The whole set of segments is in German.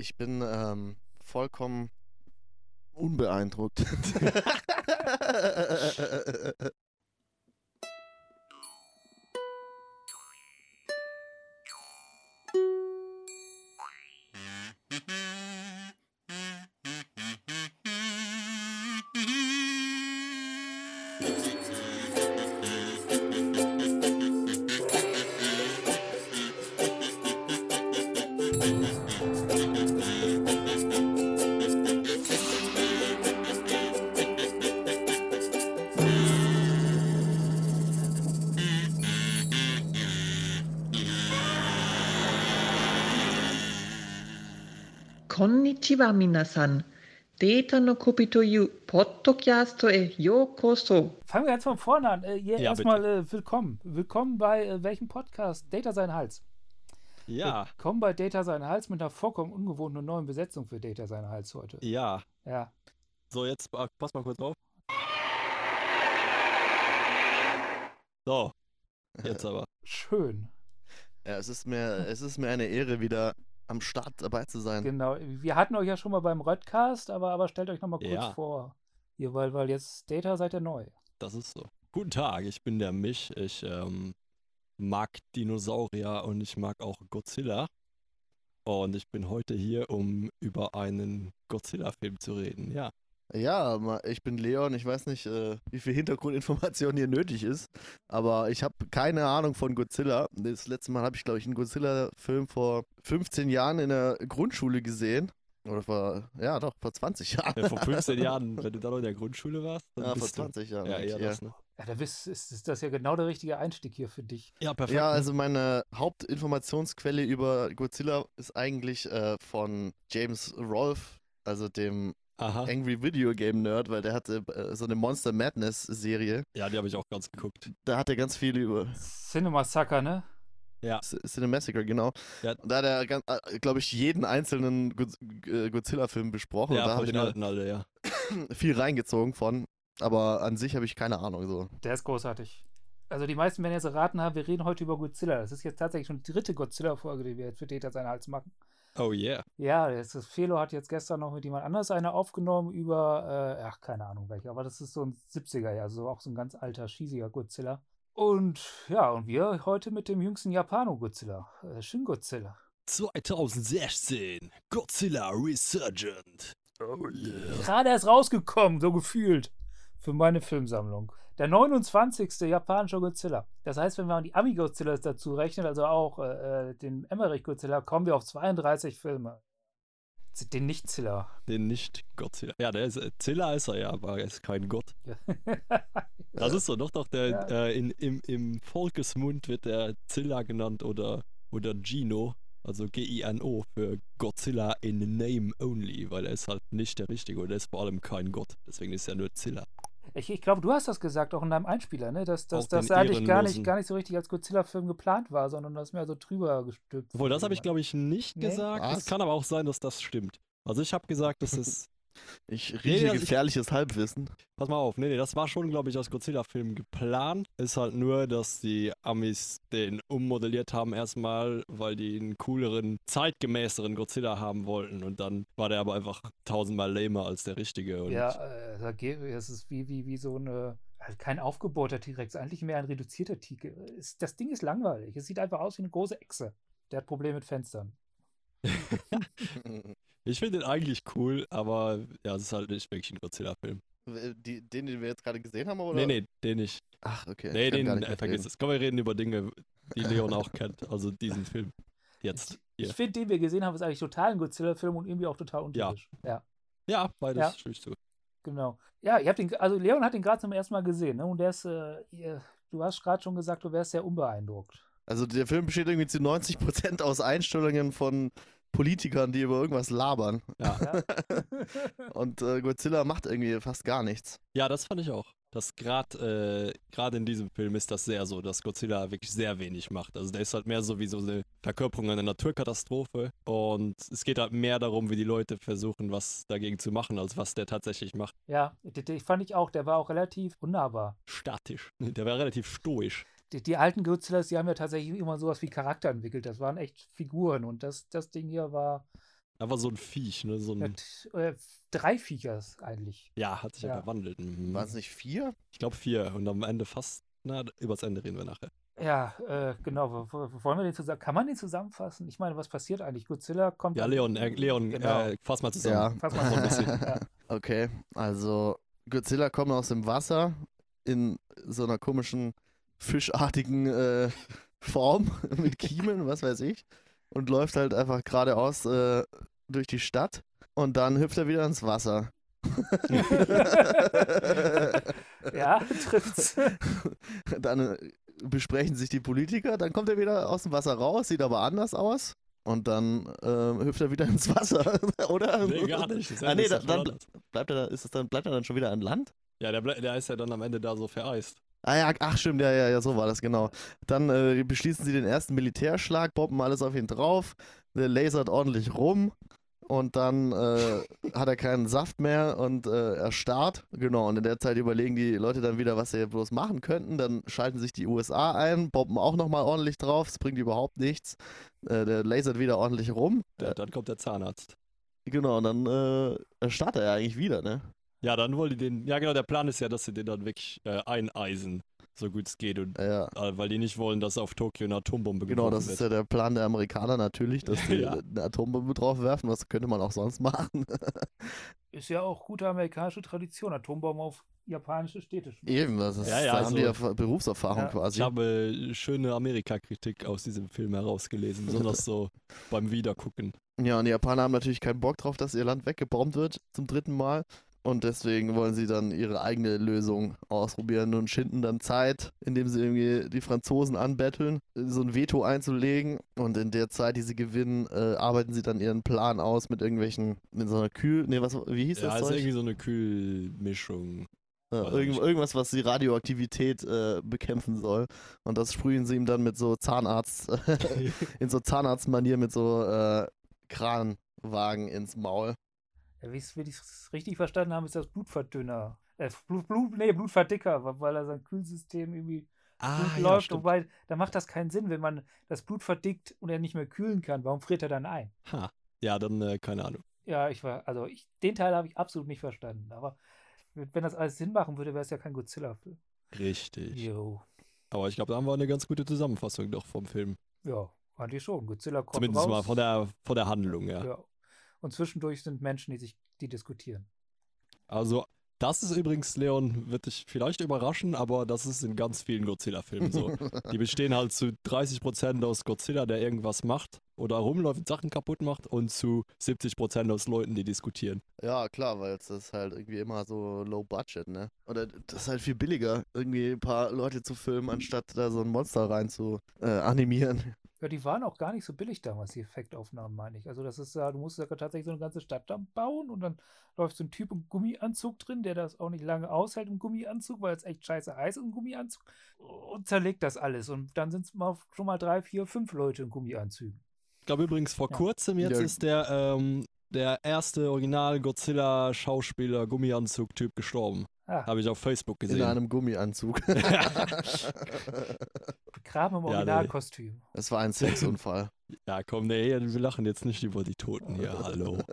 Ich bin ähm, vollkommen unbeeindruckt. E Yokoso. Fangen wir jetzt von vorne an. Äh, Ja, erstmal äh, willkommen. Willkommen bei äh, welchem Podcast? Data sein Hals. Ja, Willkommen bei Data sein Hals mit einer vollkommen ungewohnten und neuen Besetzung für Data sein Hals heute. ja. Ja. So, jetzt pa- pass mal kurz auf. So, jetzt aber. Schön. ja, es ist mir, es ist mir eine Ehre, wieder am Start dabei zu sein. Genau. Wir hatten euch ja schon mal beim Röttcast, aber, aber stellt euch nochmal kurz Ja. vor. Ihr, weil, weil jetzt Data seid ihr neu. Das ist so. Guten Tag, ich bin der Mich. Ich ähm, mag Dinosaurier und ich mag auch Godzilla. Und ich bin heute hier, um über einen Godzilla-Film zu reden. Ja. Ja, ich bin Leon. Ich weiß nicht, äh, wie viel Hintergrundinformation hier nötig ist, aber ich habe keine Ahnung von Godzilla. Das letzte Mal habe ich, glaube ich, einen Godzilla-Film vor 15 Jahren in der Grundschule gesehen. Oder vor, ja doch, vor 20 Jahren. Ja, vor 15 Jahren, wenn du da noch in der Grundschule warst, dann Ja, vor bist du. 20 Jahren. Ja, eigentlich, eher ja. das, ne? Ja, da bist, ist, ist das ja genau der richtige Einstieg hier für dich. Ja, perfekt. Ja, ne? also meine Hauptinformationsquelle über Godzilla ist eigentlich äh, von James Rolfe, also dem Aha. Angry Video Game Nerd, weil der hatte äh, so eine Monster Madness Serie. Ja, die habe ich auch ganz geguckt. Da hat er ganz viel über Cinema Sucker, ne? Ja. Cinemassacre, genau. Ja. Und da hat er, glaube ich, jeden einzelnen äh, Godzilla-Film besprochen. und Ja, da von habe ich alten alle, ja. viel reingezogen von. Aber an sich habe ich keine Ahnung. So. Der ist großartig. Also die meisten werden jetzt erraten haben, wir reden heute über Godzilla. Das ist jetzt tatsächlich schon die dritte Godzilla-Folge, die wir jetzt für Data seinen Hals machen. Oh yeah. Ja, das Felo hat jetzt gestern noch mit jemand anders eine aufgenommen über, äh, ach, keine Ahnung welche, aber das ist so ein 70er, ja, also auch so ein ganz alter, schießiger Godzilla. Und ja, und wir heute mit dem jüngsten Japano-Godzilla, äh, Shin Godzilla. 2016, Godzilla Resurgent. Oh yeah. Gerade erst rausgekommen, so gefühlt, für meine Filmsammlung. Der 29. japanische Godzilla. Das heißt, wenn man die Ami-Godzillas dazu rechnet, also auch äh, äh, den Emmerich-Godzilla, kommen wir auf 32 Filme. Den Nicht-Zilla. Den nicht Godzilla. Ja, der ist, äh, Zilla ist er ja, aber er ist kein Gott. Das ist so, doch, doch, der, Ja. äh, in, im, im Volkesmund wird der Zilla genannt oder, oder Gino, also G-I-N-O für Godzilla in Name Only, weil er ist halt nicht der Richtige und er ist vor allem kein Gott. Deswegen ist er nur Zilla. Ich, ich glaube, du hast das gesagt, auch in deinem Einspieler, ne? dass, dass das eigentlich gar nicht, gar nicht so richtig als Godzilla-Film geplant war, sondern das mehr so drüber gestülpt. Obwohl, das habe ich, glaube ich, nicht Nee? gesagt. Was? Es kann aber auch sein, dass das stimmt. Also ich habe gesagt, das ist Ich Nee, rieche ich- gefährliches Halbwissen. Pass mal auf, nee, nee, das war schon, glaube ich, als Godzilla-Film geplant. Ist halt nur, dass die Amis den ummodelliert haben erstmal, weil die einen cooleren, zeitgemäßeren Godzilla haben wollten. Und dann war der aber einfach tausendmal lamer als der richtige. Und Ja, äh, das ist wie, wie, wie so eine. Halt kein aufgebohrter T-Rex, eigentlich mehr ein reduzierter T-Rex. Das Ding ist langweilig. Es sieht einfach aus wie eine große Echse. Der hat Probleme mit Fenstern. ich finde den eigentlich cool, aber ja, es ist halt nicht wirklich ein Godzilla-Film. Die, den, den wir jetzt gerade gesehen haben, oder? Nee, nee, den nicht. Ach, okay. Nee, ich kann den, äh, vergiss es. Komm, wir reden über Dinge, die Leon auch kennt. Also diesen Film. Jetzt. Ich Hier. finde, den wir gesehen haben, ist eigentlich total ein Godzilla-Film und irgendwie auch total untypisch. Ja. Ja, beides Ja. stimme ich zu. Genau. Ja, ihr habt ihn, also Leon hat ihn gerade zum ersten Mal gesehen, ne? Und der ist, äh, ihr, du hast gerade schon gesagt, du wärst sehr unbeeindruckt. Also der Film besteht irgendwie zu 90% aus Einstellungen von Politikern, die über irgendwas labern. Ja. Und äh, Godzilla macht irgendwie fast gar nichts. Ja, das fand ich auch. Das gerade äh, gerade in diesem Film ist das sehr so, dass Godzilla wirklich sehr wenig macht. Also der ist halt mehr so wie so eine Verkörperung einer Naturkatastrophe und es geht halt mehr darum, wie die Leute versuchen, was dagegen zu machen, als was der tatsächlich macht. ja, die fand ich auch, der war auch relativ unnahbar. Statisch. Der war relativ stoisch. Die, die alten Godzillas, die haben ja tatsächlich immer sowas wie Charakter entwickelt. Das waren echt Figuren und das, das Ding hier war, Einfach so ein Viech, ne? So Ja, ein, äh, drei Viechers eigentlich. ja, hat sich ja Ja. verwandelt. Mhm. Waren es nicht vier? Ich glaube vier und am Ende fast, na, übers Ende reden wir nachher. Ja, äh, genau. wo- wo- Wollen wir den zusammen? Kann man den zusammenfassen? Ich meine, was passiert eigentlich? Godzilla kommt. Ja, Leon, äh, Leon, Genau. äh, fass mal zusammen. Fass mal so ein zusammen. bisschen. Ja. Okay, also Godzilla kommt aus dem Wasser in so einer komischen fischartigen äh, Form mit Kiemen, was weiß ich, und läuft halt einfach geradeaus äh, durch die Stadt und dann hüpft er wieder ins Wasser. ja, trifft's. dann äh, besprechen sich die Politiker, dann kommt er wieder aus dem Wasser raus, sieht aber anders aus. Und dann äh, hüpft er wieder ins Wasser, oder? Nee, gar nicht. Ah, nee, dann anders. bleibt er, ist es dann, bleibt er dann schon wieder an Land? ja der, der ist ja dann am Ende da so vereist. Ah ja, ach stimmt, ja, ja, ja, so war das, genau. Dann äh, beschließen sie den ersten Militärschlag, bomben alles auf ihn drauf, der lasert ordentlich rum und dann äh, hat er keinen Saft mehr und äh, er starrt. Genau, und in der Zeit überlegen die Leute dann wieder, was sie bloß machen könnten. Dann schalten sich die USA ein, bomben auch nochmal ordentlich drauf, es bringt überhaupt nichts. Äh, der lasert wieder ordentlich rum. Ja, dann kommt der Zahnarzt. Genau, und dann äh, startet er eigentlich wieder, ne? Ja, dann wollen die den. Ja, genau, der Plan ist ja, dass sie den dann wirklich äh, eineisen, so gut es geht. Und, Ja. äh, weil die nicht wollen, dass auf Tokio eine Atombombe Genau, geworfen das ist wird. ja der Plan der Amerikaner natürlich, dass die Ja. eine Atombombe drauf werfen. Was könnte man auch sonst machen? Ist ja auch gute amerikanische Tradition, Atombomben auf japanische Städte. Eben, das ist, Ja, ja, da haben also- die ja Ver- Berufserfahrung Ja. quasi. Ich habe äh, schöne Amerika-Kritik aus diesem Film herausgelesen, besonders so beim Wiedergucken. Ja, und die Japaner haben natürlich keinen Bock drauf, dass ihr Land weggebombt wird zum dritten Mal. Und deswegen wollen sie dann ihre eigene Lösung ausprobieren und schinden dann Zeit, indem sie irgendwie die Franzosen anbetteln, so ein Veto einzulegen. Und in der Zeit, die sie gewinnen, äh, arbeiten sie dann ihren Plan aus mit irgendwelchen, mit so einer Kühl, nee, was, wie hieß Ja, das ist Zeug? irgendwie so eine Kühlmischung. Ja, irgend, irgendwas, was die Radioaktivität äh, bekämpfen soll. Und das sprühen sie ihm dann mit so Zahnarzt, in so Zahnarztmanier mit so äh, Kranwagen ins Maul. Wie ich es richtig verstanden habe, ist das Blutverdünner. Äh, Blut, Blut, nee, Blutverdicker, weil er sein Kühlsystem irgendwie ah, gut ja, läuft. stimmt. Wobei, da macht das keinen Sinn, wenn man das Blut verdickt und er nicht mehr kühlen kann. Warum friert er dann ein? Ha. Ja, dann äh, keine Ahnung. Ja, ich war, also ich, den Teil habe ich absolut nicht verstanden. Aber wenn das alles Sinn machen würde, wäre es ja kein Godzilla-Film. Richtig. Jo. Aber ich glaube, da haben wir eine ganz gute Zusammenfassung doch vom Film. Ja, eigentlich schon. Godzilla kommt Zumindest raus. mal von der, von der Handlung, ja. ja. Und zwischendurch sind Menschen, die sich, die diskutieren. Also, das ist übrigens, Leon, wird dich vielleicht überraschen, aber das ist in ganz vielen Godzilla-Filmen so. Die bestehen halt zu 30% aus Godzilla, der irgendwas macht oder rumläuft, Sachen kaputt macht und zu 70% aus Leuten, die diskutieren. Ja, klar, weil es ist halt irgendwie immer so low budget, ne? Oder das ist halt viel billiger, irgendwie ein paar Leute zu filmen, anstatt da so ein Monster rein zu äh, animieren. Ja, die waren auch gar nicht so billig damals, die Effektaufnahmen, meine ich. Also das ist ja, du musst ja tatsächlich so eine ganze Stadt dann bauen und dann läuft so ein Typ im Gummianzug drin, der das auch nicht lange aushält im Gummianzug, weil es echt scheiße heiß ist im Gummianzug und zerlegt das alles. Und dann sind es mal schon mal drei, vier, fünf Leute in Gummianzügen. Ich glaube übrigens, vor Ja. kurzem jetzt Ja. ist der, ähm, der erste Original-Godzilla-Schauspieler, Gummianzug-Typ gestorben. Ah, Habe ich auf Facebook In gesehen. einem Gummianzug. begraben im Ja, nee. Originalkostüm. Es war ein Sexunfall. ja, komm, nee, wir lachen jetzt nicht über die Toten hier, hallo.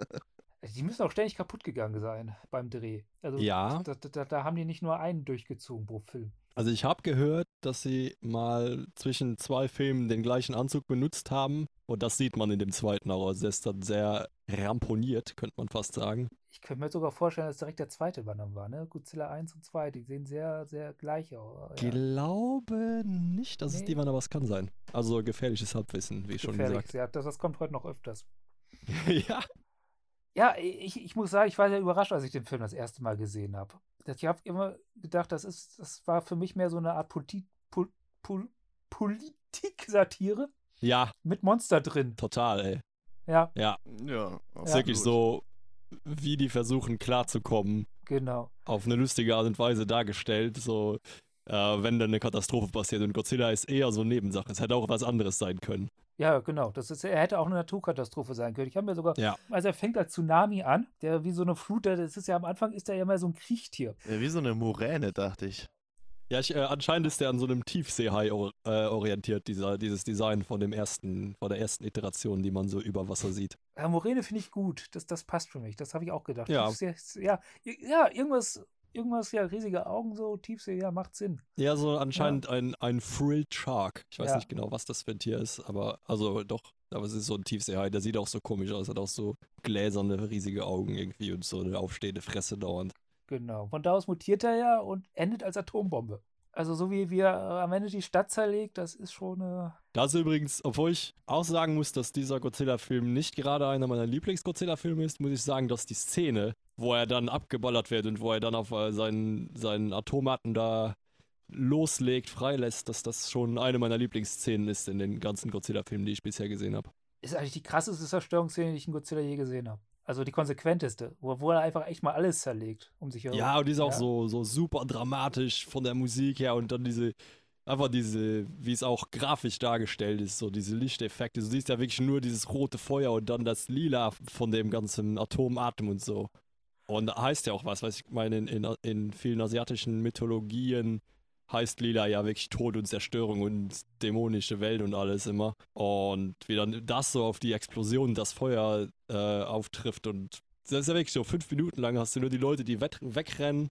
Die müssen auch ständig kaputt gegangen sein beim Dreh. Also Ja. da, da, da haben die nicht nur einen durchgezogen pro Film. Also ich habe gehört, dass sie mal zwischen zwei Filmen den gleichen Anzug benutzt haben und das sieht man in dem zweiten auch. Also der ist dann sehr ramponiert, könnte man fast sagen. Ich könnte mir sogar vorstellen, dass direkt der zweite Banner war, ne? Godzilla 1 und 2, die sehen sehr, sehr gleich aus. Ja, Glaube nicht, dass es Nee. die waren, aber es kann sein. Also gefährliches Halbwissen, wie schon gefährlich. gesagt. Ja, das, das kommt heute noch öfters. ja. Ja, ich, ich muss sagen, ich war sehr überrascht, als ich den Film das erste Mal gesehen habe. Ich habe immer gedacht, das ist, das war für mich mehr so eine Art Politi Pol Pol Politik-Satire Ja, mit Monster drin. total, ey. Ja, Ja, Ist wirklich so, wie die versuchen klarzukommen, genau. auf eine lustige Art und Weise dargestellt. So, äh, wenn dann eine Katastrophe passiert und Godzilla ist eher so Nebensache. Es hätte auch was anderes sein können. Ja, genau. Das ist, er hätte auch eine Naturkatastrophe sein können. Ich habe mir sogar, Ja. also er fängt als Tsunami an, der wie so eine Flut, der- das ist ja am Anfang ist er ja immer so ein Kriechtier. Ja, wie so eine Moräne, dachte ich. Ja, ich, äh, anscheinend ist der an so einem Tiefseehai or äh, orientiert, dieser, dieses Design von dem ersten, von der ersten Iteration, die man so über Wasser sieht. Ja, Moräne finde ich gut. Das, das passt für mich. Das habe ich auch gedacht. Ja. Ja, ja, irgendwas, irgendwas, ja, riesige Augen so, Tiefsee, ja, macht Sinn. Ja, so anscheinend ein, ein Frilled Shark. Ich weiß Ja. nicht genau, was das für ein Tier ist, aber also doch, aber es ist so ein Tiefseehai. Der sieht auch so komisch aus, hat auch so gläserne, riesige Augen irgendwie und so eine aufstehende Fresse dauernd. Genau. Von da aus mutiert er ja und endet als Atombombe. Also so wie wir äh, am Ende die Stadt zerlegt, das ist schon äh, Das ist übrigens, obwohl ich auch sagen muss, dass dieser Godzilla-Film nicht gerade einer meiner Lieblings-Godzilla-Filme ist, muss ich sagen, dass die Szene, wo er dann abgeballert wird und wo er dann auf äh, seinen, seinen Atomaten da loslegt, freilässt, dass das schon eine meiner Lieblingsszenen ist in den ganzen Godzilla-Filmen, die ich bisher gesehen habe. ist eigentlich die krasseste Zerstörungsszene, die ich in Godzilla je gesehen habe. Also die konsequenteste, wo, wo er einfach echt mal alles zerlegt um sich herum. Ja, und die ist auch Ja. so, so super dramatisch von der Musik her und dann diese, einfach diese, wie es auch grafisch dargestellt ist, so diese Lichteffekte. Du siehst ja wirklich nur dieses rote Feuer und dann das Lila von dem ganzen Atomatem und so. Und da heißt ja auch was, was ich meine, in, in, in vielen asiatischen Mythologien heißt Lila ja wirklich Tod und Zerstörung und dämonische Welt und alles immer. Und wie dann das so auf die Explosion, das Feuer äh, auftrifft und das ist ja wirklich so, fünf Minuten lang hast du nur die Leute, die wegrennen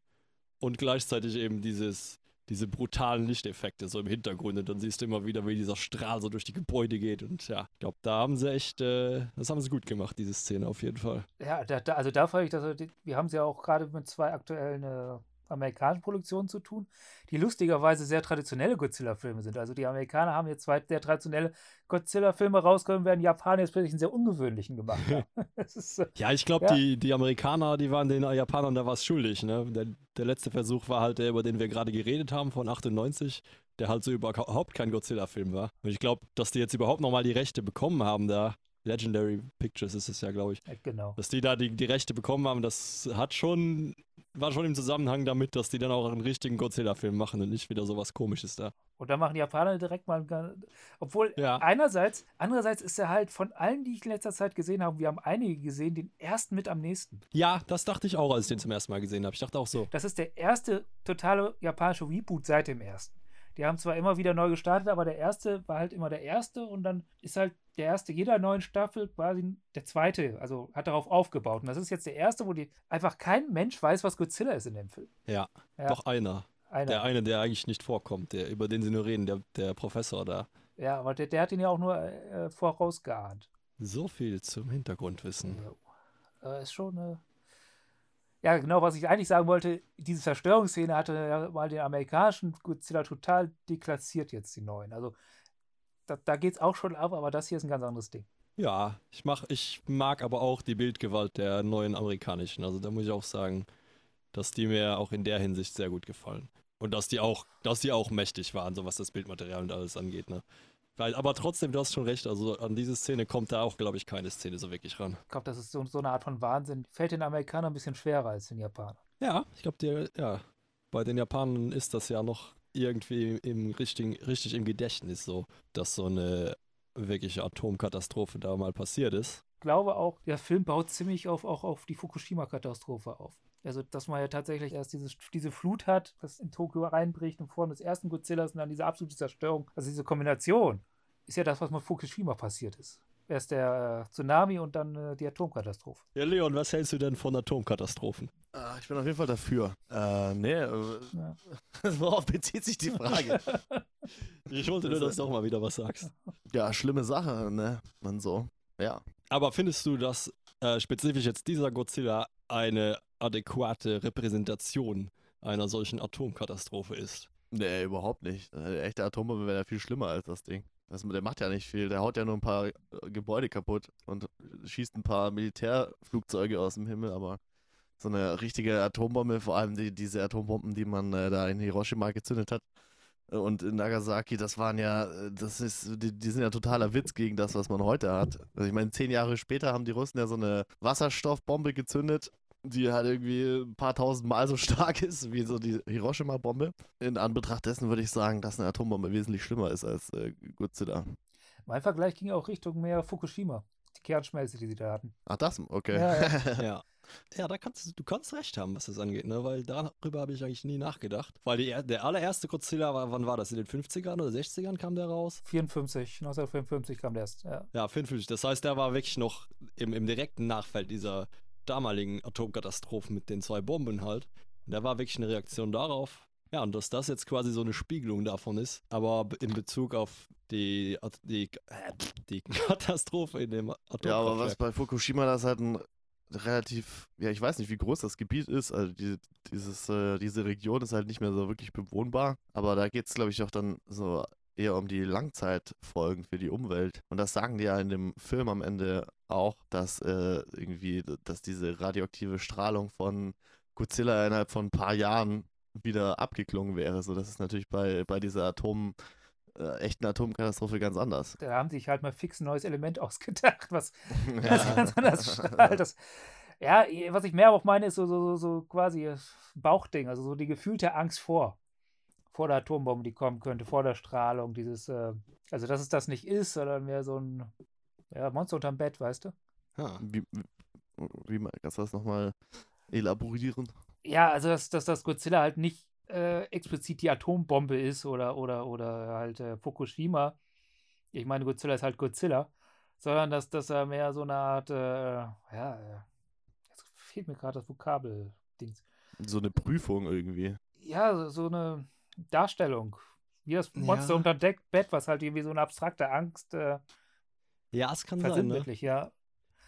und gleichzeitig eben dieses, diese brutalen Lichteffekte so im Hintergrund und dann siehst du immer wieder, wie dieser Strahl so durch die Gebäude geht und ja, ich glaube, da haben sie echt, äh, das haben sie gut gemacht, diese Szene auf jeden Fall. Ja, da, da, also da frage ich, dass wir, wir haben es ja auch gerade mit zwei aktuellen äh, amerikanischen Produktionen zu tun, die lustigerweise sehr traditionelle Godzilla-Filme sind. Also die Amerikaner haben jetzt zwei sehr traditionelle Godzilla-Filme rausgekommen, während Japaner jetzt plötzlich einen sehr ungewöhnlichen gemacht haben. ist, Ja, ich glaube, Ja. die, die Amerikaner, die waren den Japanern da was schuldig, ne? Der, der letzte Versuch war halt der, über den wir gerade geredet haben, von 98, der halt so überhaupt kein Godzilla-Film war. Und ich glaube, dass die jetzt überhaupt nochmal die Rechte bekommen haben da, Legendary Pictures ist es ja, glaube ich, äh, genau. dass die da die, die Rechte bekommen haben, das hat schon, war schon im Zusammenhang damit, dass die dann auch einen richtigen Godzilla-Film machen und nicht wieder sowas komisches da. Und da machen die Japaner direkt mal, obwohl Ja. einerseits, andererseits ist er halt von allen, die ich in letzter Zeit gesehen habe, wir haben einige gesehen, den ersten mit am nächsten. Ja, das dachte ich auch, als ich den zum ersten Mal gesehen habe. Ich dachte auch so. Das ist der erste totale japanische Reboot seit dem ersten. Die haben zwar immer wieder neu gestartet, aber der erste war halt immer der erste und dann ist halt der erste jeder neuen Staffel quasi der zweite, also hat darauf aufgebaut. Und das ist jetzt der erste, wo die einfach kein Mensch weiß, was Godzilla ist in dem Film. Ja, Ja. doch einer. Einer. Der eine, der eigentlich nicht vorkommt, der, über den sie nur reden, der, der Professor da. Ja, aber der, der hat ihn ja auch nur äh, vorausgeahnt. So viel zum Hintergrundwissen. Äh, ist schon. Äh ja, genau, was ich eigentlich sagen wollte, diese Zerstörungsszene hatte ja mal den amerikanischen Godzilla total deklassiert jetzt, die neuen. Also da, da geht es auch schon ab, aber das hier ist ein ganz anderes Ding. Ja, ich, mach, ich mag aber auch die Bildgewalt der neuen amerikanischen. Also da muss ich auch sagen, dass die mir auch in der Hinsicht sehr gut gefallen. Und dass die auch, dass die auch mächtig waren, so was das Bildmaterial und alles angeht, ne? Weil, aber trotzdem, du hast schon recht, also an diese Szene kommt da auch, glaube ich, keine Szene so wirklich ran. Ich glaube, das ist so, so eine Art von Wahnsinn. Fällt den Amerikanern ein bisschen schwerer als den Japanern. Ja, ich glaube, ja, bei den Japanern ist das ja noch irgendwie im richtigen, richtig im Gedächtnis so, dass so eine wirkliche Atomkatastrophe da mal passiert ist. Ich glaube auch, der Film baut ziemlich auf, auch auf die Fukushima-Katastrophe auf. Also, dass man ja tatsächlich erst dieses, diese Flut hat, das in Tokio reinbricht in Form des ersten Godzillas und dann diese absolute Zerstörung. Also diese Kombination ist ja das, was mit Fukushima passiert ist. Erst der äh, Tsunami und dann äh, die Atomkatastrophe. Ja, Leon, was hältst du denn von Atomkatastrophen? Ah, ich bin auf jeden Fall dafür. Äh, nee, äh, Ja. worauf bezieht sich die Frage? Ich wollte nur, dass du auch mal wieder was sagst. ja, schlimme Sache, ne? Man so. Ja. Aber findest du, dass äh, spezifisch jetzt dieser Godzilla eine adäquate Repräsentation einer solchen Atomkatastrophe ist? Nee, überhaupt nicht. Eine echte Atombombe wäre ja viel schlimmer als das Ding. Das, der macht ja nicht viel. Der haut ja nur ein paar äh, Gebäude kaputt und schießt ein paar Militärflugzeuge aus dem Himmel, aber so eine richtige Atombombe, vor allem die, diese Atombomben, die man äh, da in Hiroshima gezündet hat äh, und in Nagasaki, das waren ja, äh, das ist, die, die sind ja totaler Witz gegen das, was man heute hat. Also ich meine, zehn Jahre später haben die Russen ja so eine Wasserstoffbombe gezündet die halt irgendwie ein paar tausend Mal so stark ist wie so die Hiroshima-Bombe. In Anbetracht dessen würde ich sagen, dass eine Atombombe wesentlich schlimmer ist als äh, Godzilla. Mein Vergleich ging auch Richtung mehr Fukushima. Die Kernschmelze, die sie da hatten. Ach, das? Okay. Ja, ja. Ja. Ja, da kannst du, du kannst recht haben, was das angeht, ne? Weil darüber habe ich eigentlich nie nachgedacht. Weil die, der allererste Godzilla war, wann war das? In den 50ern oder 60ern kam der raus? 54, 1954 kam der erst, ja. Ja, 54. Das heißt, der war wirklich noch im, im direkten Nachfeld dieser damaligen Atomkatastrophe mit den zwei Bomben halt. Und der war wirklich eine Reaktion darauf. Ja, und dass das jetzt quasi so eine Spiegelung davon ist, aber in Bezug auf die, die, äh, die Katastrophe in dem Atomkraftwerk. Ja, aber was bei Fukushima das halt ein relativ, ja, ich weiß nicht, wie groß das Gebiet ist. Also die, dieses, äh, diese Region ist halt nicht mehr so wirklich bewohnbar. Aber da geht es, glaube ich, auch dann so eher um die Langzeitfolgen für die Umwelt. Und das sagen die ja in dem Film am Ende auch, dass äh, irgendwie, dass diese radioaktive Strahlung von Godzilla innerhalb von ein paar Jahren wieder abgeklungen wäre. So, das ist natürlich bei, bei dieser Atom, äh, echten Atomkatastrophe ganz anders. Da haben sie sich halt mal fix ein neues Element ausgedacht, was das ganz anders strahlt. Das, ja, was ich mehr auch meine, ist so, so, so quasi Bauchding, also so die gefühlte Angst vor. Vor der Atombombe, die kommen könnte, vor der Strahlung, dieses, äh, also dass es das nicht ist, sondern mehr so ein ja, Monster unterm Bett, weißt du? Ja. Wie, wie, kannst du das nochmal elaborieren? Ja, also dass, dass das Godzilla halt nicht äh, explizit die Atombombe ist oder, oder, oder halt äh, Fukushima. Ich meine, Godzilla ist halt Godzilla, sondern dass, dass er mehr so eine Art, äh, ja, äh, jetzt fehlt mir gerade das Vokabel-Dings. So eine Prüfung irgendwie. Ja, so, so eine Darstellung. Wie das Monster ja. unter Deck Bett, was halt irgendwie so eine abstrakte Angst. Äh, ja, es kann sein. Ne? ja.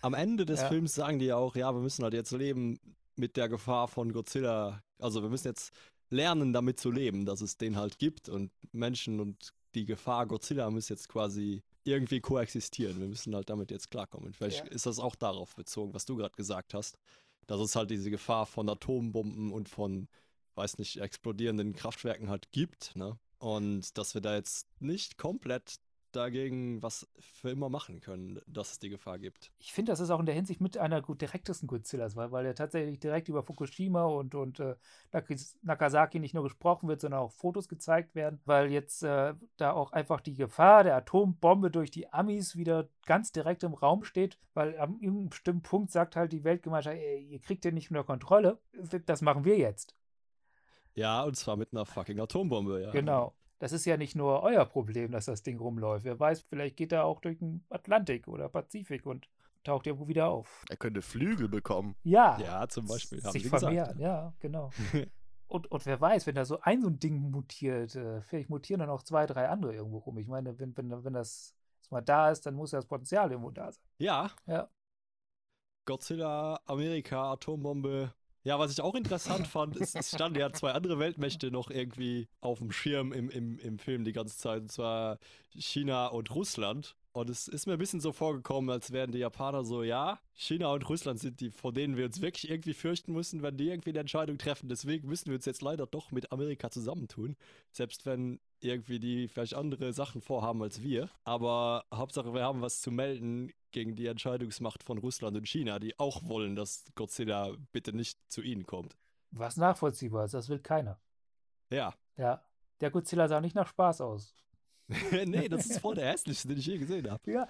Am Ende des ja. Films sagen die ja auch, ja, wir müssen halt jetzt leben mit der Gefahr von Godzilla. Also wir müssen jetzt lernen, damit zu leben, dass es den halt gibt und Menschen und die Gefahr Godzilla müssen jetzt quasi irgendwie koexistieren. Wir müssen halt damit jetzt klarkommen. Vielleicht ja. ist das auch darauf bezogen, was du gerade gesagt hast, dass es halt diese Gefahr von Atombomben und von, weiß nicht, explodierenden Kraftwerken halt gibt, ne? Und dass wir da jetzt nicht komplett dagegen was für immer machen können, dass es die Gefahr gibt. Ich finde, das ist auch in der Hinsicht mit einer gut direktesten Godzillas, weil, weil er tatsächlich direkt über Fukushima und, und äh, Nagasaki nicht nur gesprochen wird, sondern auch Fotos gezeigt werden, weil jetzt äh, da auch einfach die Gefahr der Atombombe durch die Amis wieder ganz direkt im Raum steht, weil irgendeinem bestimmten Punkt sagt halt die Weltgemeinschaft, ey, ihr kriegt den nicht unter Kontrolle, das machen wir jetzt. Ja, und zwar mit einer fucking Atombombe, ja. Genau das ist ja nicht nur euer Problem, dass das Ding rumläuft. Wer weiß, vielleicht geht er auch durch den Atlantik oder Pazifik und taucht irgendwo wieder auf. Er könnte Flügel bekommen. Ja. Ja, zum Beispiel. Haben sich Sie vermehren, ja, genau. und, und wer weiß, wenn da so ein so ein Ding mutiert, äh, vielleicht mutieren dann auch zwei, drei andere irgendwo rum. Ich meine, wenn, wenn, wenn das mal da ist, dann muss ja das Potenzial irgendwo da sein. Ja. Ja. Godzilla, Amerika, Atombombe, ja, was ich auch interessant fand, ist, es standen ja zwei andere Weltmächte noch irgendwie auf dem Schirm im, im, im Film die ganze Zeit, und zwar China und Russland. Und es ist mir ein bisschen so vorgekommen, als wären die Japaner so, ja, China und Russland sind die, vor denen wir uns wirklich irgendwie fürchten müssen, wenn die irgendwie eine Entscheidung treffen. Deswegen müssen wir uns jetzt leider doch mit Amerika zusammentun. Selbst wenn irgendwie die vielleicht andere Sachen vorhaben als wir. Aber Hauptsache, wir haben was zu melden gegen die Entscheidungsmacht von Russland und China, die auch wollen, dass Godzilla bitte nicht zu ihnen kommt. Was nachvollziehbar ist, das will keiner. Ja. Ja. Der Godzilla sah nicht nach Spaß aus. nee, das ist voll der hässlichste, den ich je gesehen habe. Ja,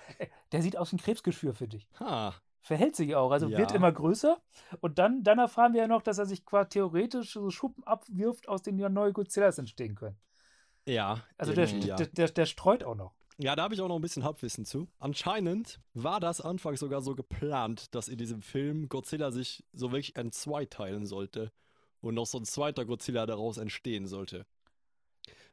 der sieht aus wie ein Krebsgeschwür für dich. Ha. Verhält sich auch, also ja. wird immer größer. Und dann, dann erfahren wir ja noch, dass er sich quasi theoretisch so Schuppen abwirft, aus denen ja neue Godzillas entstehen können. Ja. Also der, ja. Der, der, der streut auch noch. Ja, da habe ich auch noch ein bisschen Halbwissen zu. Anscheinend war das anfangs sogar so geplant, dass in diesem Film Godzilla sich so wirklich in zwei teilen sollte und noch so ein zweiter Godzilla daraus entstehen sollte.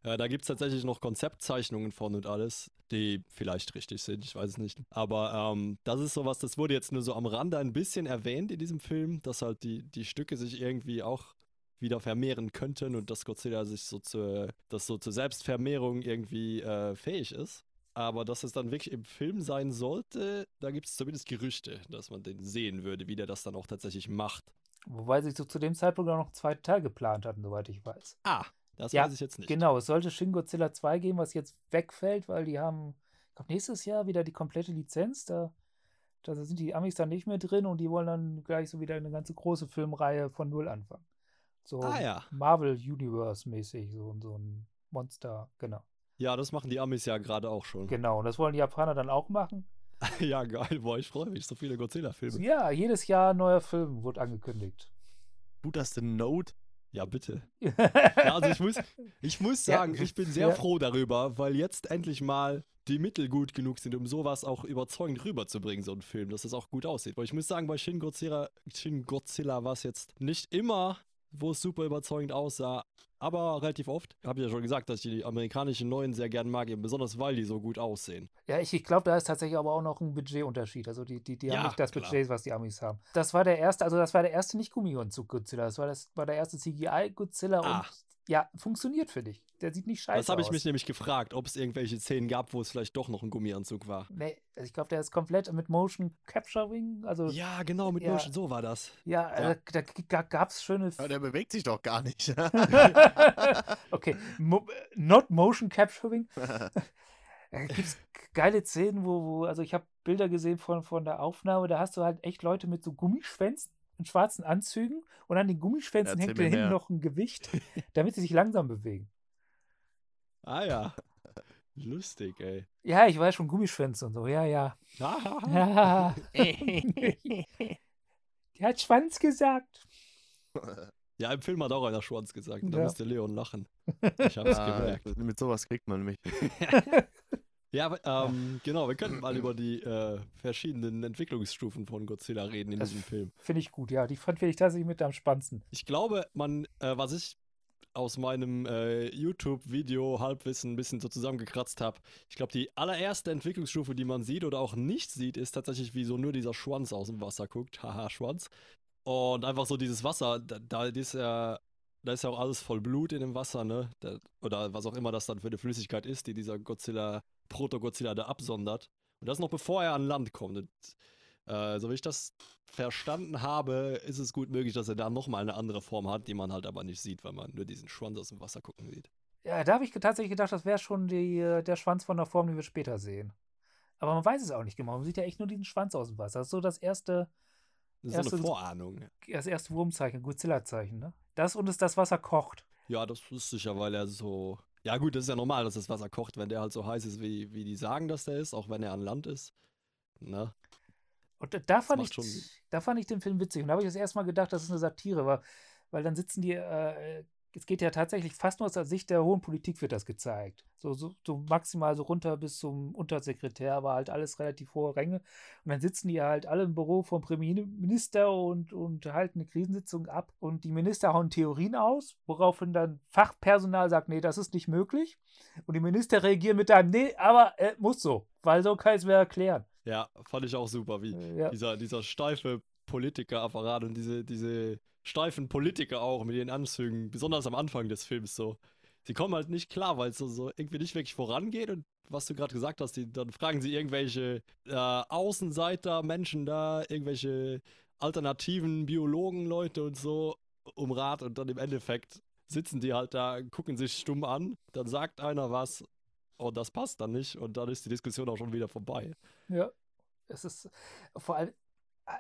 Äh, da gibt es tatsächlich noch Konzeptzeichnungen von und alles, die vielleicht richtig sind, ich weiß es nicht. Aber ähm, das ist sowas, das wurde jetzt nur so am Rande ein bisschen erwähnt in diesem Film, dass halt die, die Stücke sich irgendwie auch wieder vermehren könnten und dass Godzilla sich so zur, dass so zur Selbstvermehrung irgendwie äh, fähig ist. Aber dass es dann wirklich im Film sein sollte, da gibt es zumindest Gerüchte, dass man den sehen würde, wie der das dann auch tatsächlich macht. Wobei sie so zu dem Zeitpunkt auch noch einen zweiten Teil geplant hatten, soweit ich weiß. Ah, das ja, weiß ich jetzt nicht. Genau, es sollte Shin Godzilla 2 geben, was jetzt wegfällt, weil die haben, ich glaube, nächstes Jahr wieder die komplette Lizenz. Da, da sind die Amis dann nicht mehr drin und die wollen dann gleich so wieder eine ganze große Filmreihe von Null anfangen. So ah, ja. Marvel Universe-mäßig, so, so ein Monster, genau. Ja, das machen die Amis ja gerade auch schon. Genau, und das wollen die Japaner dann auch machen. ja, geil, boah, ich freue mich, so viele Godzilla-Filme. Ja, jedes Jahr ein neuer Film wurde angekündigt. Tut das denn Note? Ja, bitte. Ja, also ich muss, ich muss Ja, sagen, ich bin sehr ja. froh darüber, weil jetzt endlich mal die Mittel gut genug sind, um sowas auch überzeugend rüberzubringen, so ein Film, dass es auch gut aussieht. Weil ich muss sagen, bei Shin Godzilla, Shin Godzilla war es jetzt nicht immer, wo es super überzeugend aussah, aber relativ oft. Habe ich ja schon gesagt, dass ich die amerikanischen neuen sehr gern mag, eben besonders weil die so gut aussehen. Ja, ich, ich glaube, da ist tatsächlich aber auch noch ein Budgetunterschied. Also die, die, die Ja, haben nicht das klar. Budget, was die Amis haben. Das war der erste, also das war der erste nicht Gummianzug Godzilla. Das war, das war der erste CGI Godzilla Ah. und ja, funktioniert für dich. Der sieht nicht scheiße Das habe ich aus. mich nämlich gefragt, ob es irgendwelche Szenen gab, wo es vielleicht doch noch ein Gummianzug war. Nee, also ich glaube, der ist komplett mit Motion Capturing. Also ja, Ja, genau, mit Ja. Motion, so war das. also, da gab es schöne. Ja, der bewegt sich doch gar nicht. okay, mo not Motion Capturing. Da gibt es geile Szenen, wo, wo also ich habe Bilder gesehen von, von der Aufnahme, da hast du halt echt Leute mit so Gummischwänzen in schwarzen Anzügen und an den Gummischwänzen Erzähl hängt da hinten mehr. noch ein Gewicht, damit sie sich langsam bewegen. Ah ja. Lustig, ey. Ja, ich weiß schon, Gummischwänze und so, ja, ja. Ja. Der hat Schwanz gesagt. Ja, im Film hat auch einer Schwanz gesagt. Da Ja. musste Leon lachen. Ich hab's Ah, gemerkt. mit sowas kriegt man mich. Ja, aber, ähm, genau, wir können mal über die äh, verschiedenen Entwicklungsstufen von Godzilla reden in Das diesem Film. Finde ich gut, ja. Die fand finde ich tatsächlich mit am spannendsten. Ich glaube, man, äh, was ich aus meinem äh, YouTube-Video Halbwissen ein bisschen so zusammengekratzt habe, ich glaube, die allererste Entwicklungsstufe, die man sieht oder auch nicht sieht, ist tatsächlich, wie so nur dieser Schwanz aus dem Wasser guckt. Haha, Schwanz. Und einfach so dieses Wasser, da, da ist ja. Da ist ja auch alles voll Blut in dem Wasser, ne? Da, oder was auch immer das dann für eine Flüssigkeit ist, die dieser Godzilla, Proto-Godzilla da absondert. Und das noch bevor er an Land kommt. Und, äh, so wie ich das verstanden habe, ist es gut möglich, dass er da nochmal eine andere Form hat, die man halt aber nicht sieht, weil man nur diesen Schwanz aus dem Wasser gucken sieht. Ja, da habe ich tatsächlich gedacht, das wäre schon die, äh, der Schwanz von der Form, die wir später sehen. Aber man weiß es auch nicht genau. Man sieht ja echt nur diesen Schwanz aus dem Wasser. Das ist so das erste, Das ist so Erste- eine Vorahnung. das erste Wurmzeichen, Godzilla-Zeichen, ne? Das und ist das Wasser kocht. Ja, das ist sicher, weil er so. Ja, gut, das ist ja normal, dass das Wasser kocht, wenn der halt so heiß ist, wie, wie die sagen, dass der ist, auch wenn er an Land ist. Ne? Und da, da, fand ich, schon- da fand ich den Film witzig. Und da habe ich das erste Mal gedacht, das ist eine Satire, weil, weil dann sitzen die, äh, es geht ja tatsächlich fast nur aus der Sicht der hohen Politik wird das gezeigt. So, so, so maximal so runter bis zum Untersekretär, aber halt alles relativ hohe Ränge. Und dann sitzen die halt alle im Büro vom Premierminister und, und halten eine Krisensitzung ab. Und die Minister hauen Theorien aus, woraufhin dann Fachpersonal sagt, nee, das ist nicht möglich. Und die Minister reagieren mit einem, nee, aber äh, muss so, weil so kann ich es mir erklären. Ja, fand ich auch super, wie Äh, ja. dieser, dieser steife Politikerapparat und diese, diese steifen Politiker auch mit ihren Anzügen, besonders am Anfang des Films so. Sie kommen halt nicht klar, weil es so, so irgendwie nicht wirklich vorangeht und was du gerade gesagt hast, die, dann fragen sie irgendwelche äh, Außenseiter, Menschen da, irgendwelche alternativen Biologen, Leute und so um Rat und dann im Endeffekt sitzen die halt da, gucken sich stumm an, dann sagt einer was und das passt dann nicht und dann ist die Diskussion auch schon wieder vorbei. Ja, es ist vor allem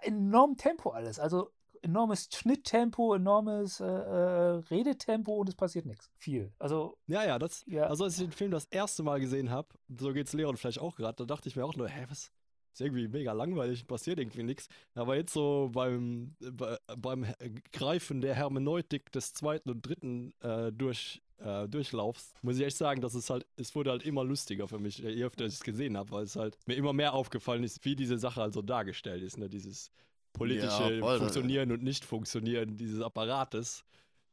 enorm Tempo alles. Also enormes Schnitttempo, enormes äh, äh, Redetempo und es passiert nichts. Viel. Also, Ja, ja, das, ja. also als ich den Film das erste Mal gesehen habe, so geht's Leon vielleicht auch gerade, da dachte ich mir auch nur, hä, was ist irgendwie mega langweilig, passiert irgendwie nichts. Aber jetzt so beim, bei, beim Greifen der Hermeneutik des zweiten und dritten äh, durch, äh, Durchlaufs, muss ich echt sagen, dass es halt, es wurde halt immer lustiger für mich, je öfter ich es gesehen habe, weil es halt mir immer mehr aufgefallen ist, wie diese Sache also dargestellt ist, ne, dieses politische Ja, voll. Funktionieren und Nicht-Funktionieren dieses Apparates,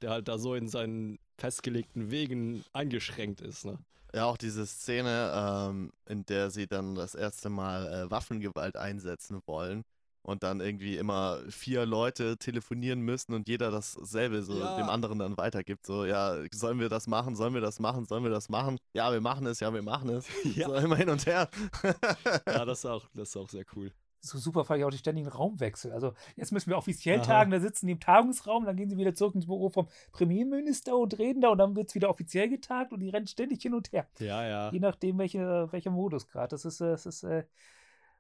der halt da so in seinen festgelegten Wegen eingeschränkt ist, ne? Ja, auch diese Szene, ähm, in der sie dann das erste Mal äh, Waffengewalt einsetzen wollen und dann irgendwie immer vier Leute telefonieren müssen und jeder dasselbe so Ja. dem anderen dann weitergibt. So, ja, sollen wir das machen? Sollen wir das machen? Sollen wir das machen? Ja, wir machen es, ja, wir machen es. Ja. So immer hin und her. Ja, das ist auch, das ist auch sehr cool. so super fand ich auch die ständigen Raumwechsel. Also jetzt müssen wir offiziell Aha. tagen, da sitzen die im Tagungsraum, dann gehen sie wieder zurück ins Büro vom Premierminister und reden da und dann wird es wieder offiziell getagt und die rennen ständig hin und her. Ja, ja. Je nachdem, welche, welcher Modus gerade. Das ist, äh, das ist, äh,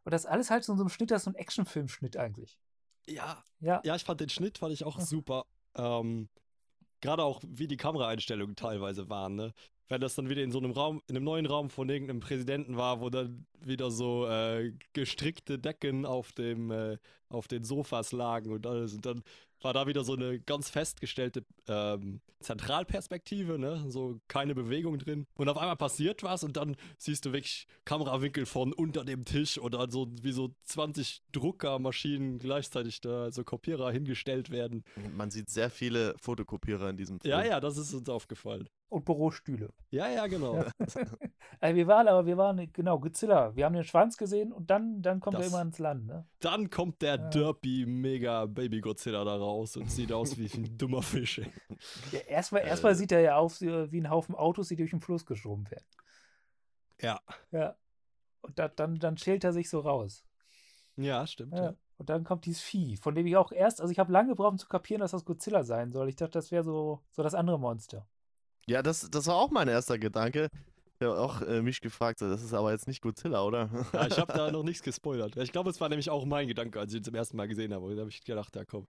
und das alles halt so in so einem Schnitt, das ist so ein Actionfilm-Schnitt eigentlich. Ja, Ja. ja, ich fand den Schnitt fand ich auch Ja. super. Ähm, Gerade auch, wie die Kameraeinstellungen teilweise waren, ne? Wenn das dann wieder in so einem Raum, in einem neuen Raum von irgendeinem Präsidenten war, wo dann wieder so äh, gestrickte Decken auf dem äh, auf den Sofas lagen und alles. Und dann war da wieder so eine ganz festgestellte ähm, Zentralperspektive, ne? So keine Bewegung drin. Und auf einmal passiert was und dann siehst du wirklich Kamerawinkel von unter dem Tisch dann so wie so 20 Druckermaschinen gleichzeitig da, so Kopierer hingestellt werden. Man sieht sehr viele Fotokopierer in diesem Film. Ja, ja, das ist uns aufgefallen. Und Bürostühle. Ja, ja, genau. Ja. also wir waren aber, wir waren, genau, Godzilla. Wir haben den Schwanz gesehen und dann, dann kommt Das- er immer ins Land, ne? Dann kommt der Ja. Derpy Mega Baby Godzilla da raus und sieht aus wie ein dummer Fisch. Ja, erstmal, erstmal sieht er ja aus äh, wie ein Haufen Autos, die durch den Fluss geschoben werden. Ja. Ja. Und da, dann, dann schält er sich so raus. Ja, stimmt. Ja. Ja. Und dann kommt dieses Vieh, von dem ich auch erst, also ich habe lange gebraucht, um zu kapieren, dass das Godzilla sein soll. Ich dachte, das wäre so, so das andere Monster. Ja, das, das war auch mein erster Gedanke. Ich habe auch äh, mich gefragt, so, das ist aber jetzt nicht Godzilla, oder? Ja, ich habe da noch nichts gespoilert. Ich glaube, es war nämlich auch mein Gedanke, als ich ihn zum ersten Mal gesehen habe. Da habe ich gedacht, ja komm.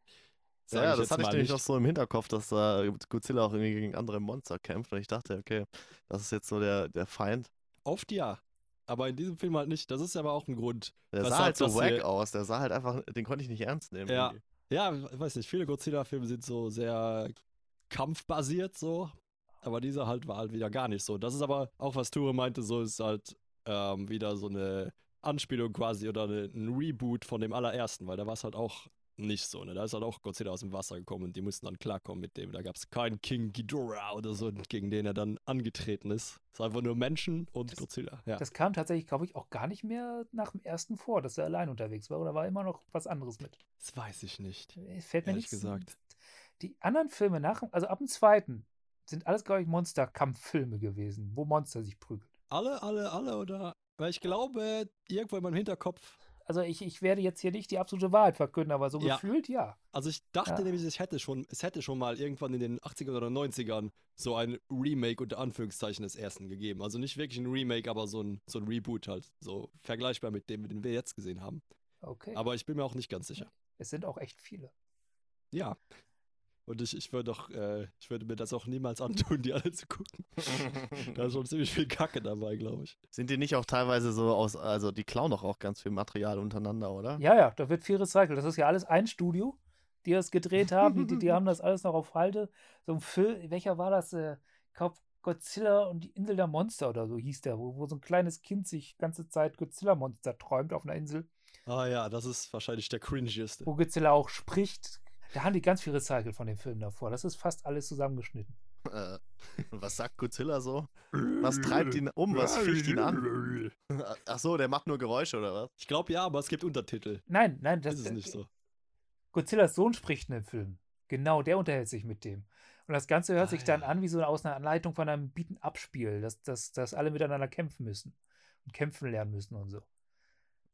ja, ich das hatte ich nämlich nicht. noch so im Hinterkopf, dass da Godzilla auch irgendwie gegen andere Monster kämpft. Und ich dachte, okay, das ist jetzt so der, der Feind. Oft ja. Aber in diesem Film halt nicht. Das ist aber auch ein Grund. Der sah halt so wack aus. Der sah halt einfach, den konnte ich nicht ernst nehmen. Ja. irgendwie. Ja, ich weiß nicht, viele Godzilla-Filme sind so sehr kampfbasiert so. Aber dieser halt war halt wieder gar nicht so. Das ist aber auch, was Ture meinte, so ist halt ähm, wieder so eine Anspielung quasi oder eine, ein Reboot von dem allerersten, weil da war es halt auch nicht so. Ne? Da ist halt auch Godzilla aus dem Wasser gekommen und die mussten dann klarkommen mit dem. Da gab es keinen King Ghidorah oder so, gegen den er dann angetreten ist. Es ist einfach nur Menschen und Das- Godzilla. Ja. Das kam tatsächlich, glaube ich, auch gar nicht mehr nach dem ersten vor, dass er allein unterwegs war. Oder war immer noch was anderes mit? Das weiß ich nicht. Fällt mir nichts. gesagt. Die anderen Filme nach, also ab dem zweiten, sind alles, glaube ich, Monsterkampffilme gewesen, wo Monster sich prügeln. Alle, alle, alle oder? Weil ich glaube, irgendwo in meinem Hinterkopf Also ich, ich werde jetzt hier nicht die absolute Wahrheit verkünden, aber so Ja. gefühlt ja. Also ich dachte Ja. nämlich, es hätte schon, es hätte schon mal irgendwann in den 80ern oder 90ern so ein Remake unter Anführungszeichen des ersten gegeben. Also nicht wirklich ein Remake, aber so ein, so ein Reboot halt. So vergleichbar mit dem, den wir jetzt gesehen haben. Okay. Aber ich bin mir auch nicht ganz sicher. es sind auch echt viele. Ja. Und ich, ich würde doch, äh, ich würde mir das auch niemals antun, die alle zu gucken. Da ist schon ziemlich viel Kacke dabei, glaube ich. Sind die nicht auch teilweise so aus, also die klauen doch auch ganz viel Material untereinander, oder? Ja, ja, da wird viel recycelt. Das ist ja alles ein Studio, die das gedreht haben. Die, die, haben das alles noch auf Halte. So ein Film, welcher war das? Äh, Ich glaube, Godzilla und die Insel der Monster oder so hieß der, wo, wo so ein kleines Kind sich ganze Zeit Godzilla-Monster träumt auf einer Insel, Ah ja, das ist wahrscheinlich der cringieste. wo Godzilla auch spricht. Da haben die ganz viel recycelt von dem Film davor. Das ist fast alles zusammengeschnitten. Äh, was sagt Godzilla so? Was treibt ihn um? Was ficht ihn an? Ach so, der macht nur Geräusche, oder was? Ich glaube ja, aber es gibt Untertitel. Nein, nein, das ist nicht so. Godzillas Sohn spricht in dem Film. Genau, der unterhält sich mit dem. Und das Ganze hört Ah, sich dann ja. an wie so aus einer Anleitung von einem Beaten-Up-Spiel, dass, dass, dass alle miteinander kämpfen müssen und kämpfen lernen müssen und so.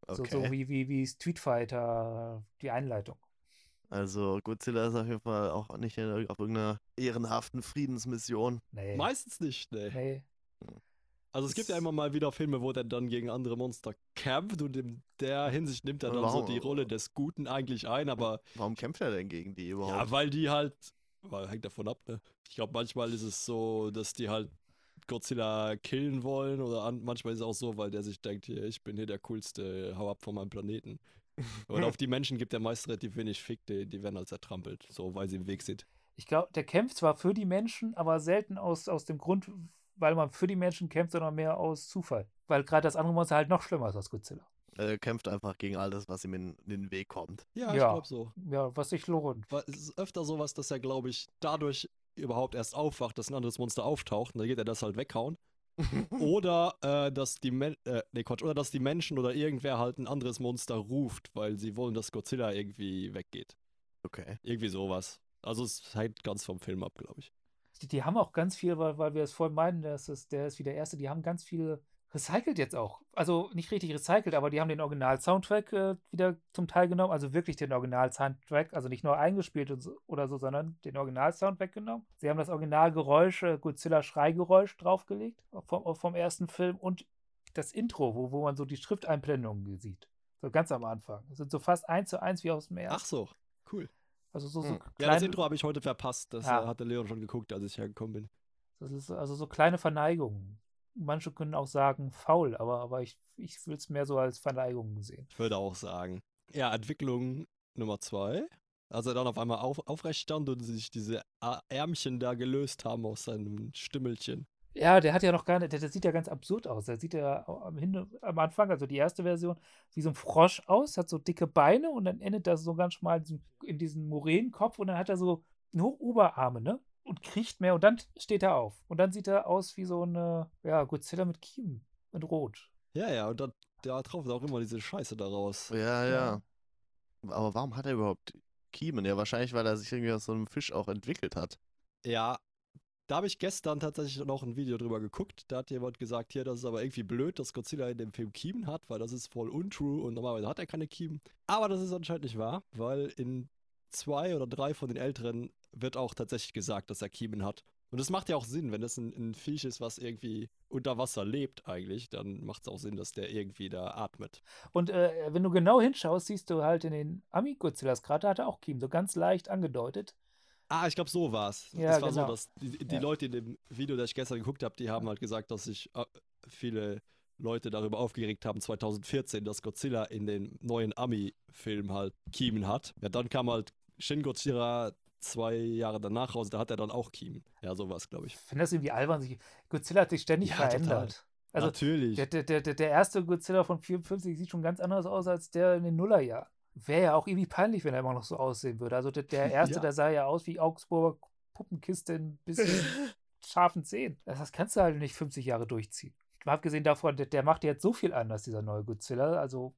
So, Okay. so wie, wie, wie Street Fighter, die Einleitung. Also Godzilla ist auf jeden Fall auch nicht in, auf irgendeiner ehrenhaften Friedensmission. Nee. Meistens nicht, ne. nee. Also es gibt ja immer mal wieder Filme, wo der dann gegen andere Monster kämpft und in der Hinsicht nimmt er dann warum- so die Rolle des Guten eigentlich ein, aber Warum kämpft er denn gegen die überhaupt? ja, weil die halt, weil hängt davon ab, ne? Ich glaube, manchmal ist es so, dass die halt Godzilla killen wollen oder an, manchmal ist es auch so, weil der sich denkt, hier, ich bin hier der coolste, hau ab von meinem Planeten. Und auf die Menschen gibt er meist relativ wenig Fick, die, die werden halt zertrampelt, so weil sie im Weg sind. Ich glaube, der kämpft zwar für die Menschen, aber selten aus, aus dem Grund, weil man für die Menschen kämpft, sondern mehr aus Zufall. Weil gerade das andere Monster halt noch schlimmer ist als Godzilla. Er kämpft einfach gegen alles, was ihm in, in den Weg kommt. Ja, ich Ja. glaube so. Ja, was sich lohnt. Weil es ist öfter sowas, dass er, glaube ich, dadurch überhaupt erst aufwacht, dass ein anderes Monster auftaucht und dann geht er das halt weghauen. oder äh, dass die Men äh, nee, Quatsch, oder dass die Menschen oder irgendwer halt ein anderes Monster ruft, weil sie wollen, dass Godzilla irgendwie weggeht. Okay. Irgendwie sowas. Also es hängt ganz vom Film ab, glaube ich. Die, die haben auch ganz viel, weil, weil wir es vorhin meinen, das ist, der ist wie der erste, die haben ganz viel recycelt jetzt auch. Also nicht richtig recycelt, aber die haben den Original-Soundtrack äh, wieder zum Teil genommen, also wirklich den Original-Soundtrack, also nicht nur eingespielt oder so, sondern den Original-Soundtrack genommen. Sie haben das Originalgeräusch, äh, Godzilla-Schreigeräusch draufgelegt vom, vom ersten Film und das Intro, wo, wo man so die Schrifteinblendungen sieht. So ganz am Anfang. Das sind so fast eins zu eins wie aus dem ersten. Ach so, cool. Also so, so Hm. Ja, das Intro habe ich heute verpasst. Das Ja. äh, hatte Leon schon geguckt, als ich hergekommen bin. Das ist also so kleine Verneigungen. Manche können auch sagen faul, aber, aber ich, ich will es mehr so als Verneigung sehen. Ich würde auch sagen. Ja, Entwicklung Nummer zwei. Als er dann auf einmal auf, aufrecht stand und sich diese Ärmchen da gelöst haben aus seinem Stimmelchen. Ja, der hat ja noch gar nicht, der, der sieht ja ganz absurd aus. Der sieht ja am, am Anfang, also die erste Version, wie so ein Frosch aus, hat so dicke Beine und dann endet das so ganz schmal in diesem Muränenkopf und dann hat er so nur Oberarme, ne? Und kriecht mehr und dann steht er auf. Und dann sieht er aus wie so eine, ja, Godzilla mit Kiemen, mit Rot. Ja, ja, und da, da tropft auch immer diese Scheiße daraus. Ja, ja. Aber warum hat er überhaupt Kiemen? Ja, wahrscheinlich, weil er sich irgendwie aus so einem Fisch auch entwickelt hat. Ja, da habe ich gestern tatsächlich noch ein Video drüber geguckt. Da hat jemand gesagt, hier, das ist aber irgendwie blöd, dass Godzilla in dem Film Kiemen hat, weil das ist voll untrue und normalerweise hat er keine Kiemen. Aber das ist anscheinend nicht wahr, weil in zwei oder drei von den älteren wird auch tatsächlich gesagt, dass er Kiemen hat. Und das macht ja auch Sinn, wenn das ein, ein Viech ist, was irgendwie unter Wasser lebt eigentlich, dann macht es auch Sinn, dass der irgendwie da atmet. Und äh, wenn du genau hinschaust, siehst du halt in den Ami-Godzillas gerade, hat er auch Kiemen, so ganz leicht angedeutet. Ah, ich glaube, so war's. Ja, es war genau. so, dass die, die Ja. Leute in dem Video, das ich gestern geguckt habe, die haben halt gesagt, dass sich äh, viele Leute darüber aufgeregt haben, 2014, dass Godzilla in den neuen Ami-Film halt Kiemen hat. Ja, dann kam halt Shin Godzilla zwei Jahre danach raus, da hat er dann auch Kiemen. Ja, sowas, glaube ich. Ich finde das irgendwie albern. sich- Godzilla hat sich ständig Ja, total. verändert. Also Natürlich. der, der, der, der erste Godzilla von 54 sieht schon ganz anders aus als der in den Nullerjahren. Wäre ja auch irgendwie peinlich, wenn er immer noch so aussehen würde. Also der, der erste, Ja. der sah ja aus wie Augsburger Puppenkiste in bisschen scharfen Zähnen. Das, das kannst du halt nicht 50 Jahre durchziehen. Mal abgesehen davon, der, der macht jetzt so viel anders, dieser neue Godzilla. Also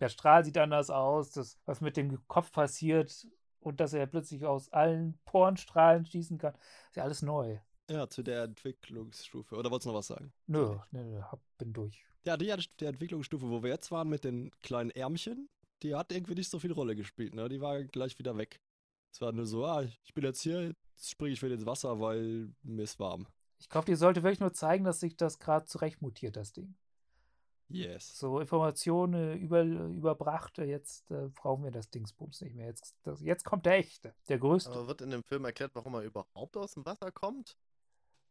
der Strahl sieht anders aus, das, was mit dem Kopf passiert und dass er plötzlich aus allen Poren Strahlen schießen kann, ist ja alles neu. ja, zu der Entwicklungsstufe. Oder wolltest du noch was sagen? Nö, nö, nö, bin durch. Ja, die, die Entwicklungsstufe, wo wir jetzt waren mit den kleinen Ärmchen, die hat irgendwie nicht so viel Rolle gespielt, ne? Die war gleich wieder weg. Es war nur so, ah, ich bin jetzt hier, jetzt springe ich wieder ins Wasser, weil mir ist warm. Ich glaube, die sollte wirklich nur zeigen, dass sich das gerade zurecht mutiert, das Ding. Yes. So Informationen über, überbracht, äh, jetzt äh, brauchen wir das Dingsbums nicht mehr. Jetzt, das, jetzt kommt der echte, der größte. Aber wird in dem Film erklärt, warum er überhaupt aus dem Wasser kommt?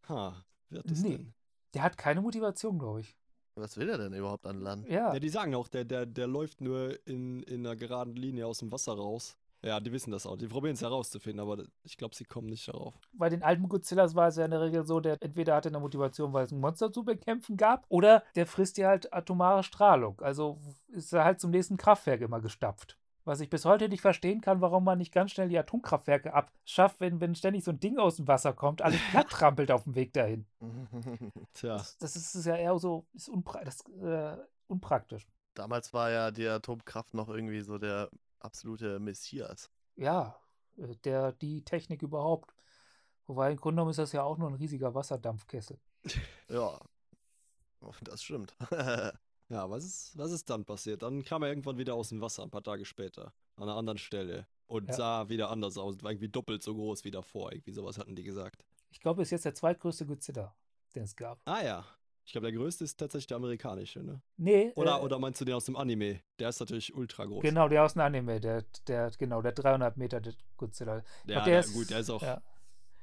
Ha, wird es Nee. denn? Der hat keine Motivation, glaube ich. Was will er denn überhaupt an Land? Ja, Ja, die sagen auch, der, der, der läuft nur in, in einer geraden Linie aus dem Wasser raus. Ja, die wissen das auch. Die probieren es herauszufinden, aber ich glaube, sie kommen nicht darauf. bei den alten Godzillas war es ja in der Regel so, der entweder hatte eine Motivation, weil es ein Monster zu bekämpfen gab, oder der frisst dir halt atomare Strahlung. Also ist er halt zum nächsten Kraftwerk immer gestapft. Was ich bis heute nicht verstehen kann, warum man nicht ganz schnell die Atomkraftwerke abschafft, wenn, wenn ständig so ein Ding aus dem Wasser kommt, alles platt trampelt auf dem Weg dahin. Tja, Das, das ist, ist ja eher so ist unpra das, äh, unpraktisch. Damals war ja die Atomkraft noch irgendwie so der absolute Messias. Ja, äh, der, die Technik überhaupt. Wobei im Grunde genommen ist das ja auch nur ein riesiger Wasserdampfkessel. Ja, das stimmt. ja, was ist, was ist dann passiert? Dann kam er irgendwann wieder aus dem Wasser, ein paar Tage später, an einer anderen Stelle. Und Ja. sah wieder anders aus, war irgendwie doppelt so groß wie davor. Irgendwie sowas hatten die gesagt. Ich glaube, ist jetzt der zweitgrößte Godzilla, den es gab. Ah ja. Ich glaube, der größte ist tatsächlich der amerikanische, ne? Nee, Oder, äh, oder meinst du den aus dem Anime? Der ist natürlich ultra groß. genau, der aus dem Anime, der, der, genau, der 300 Meter der Godzilla. Ja, glaub, der, gut, der ist auch, Ja,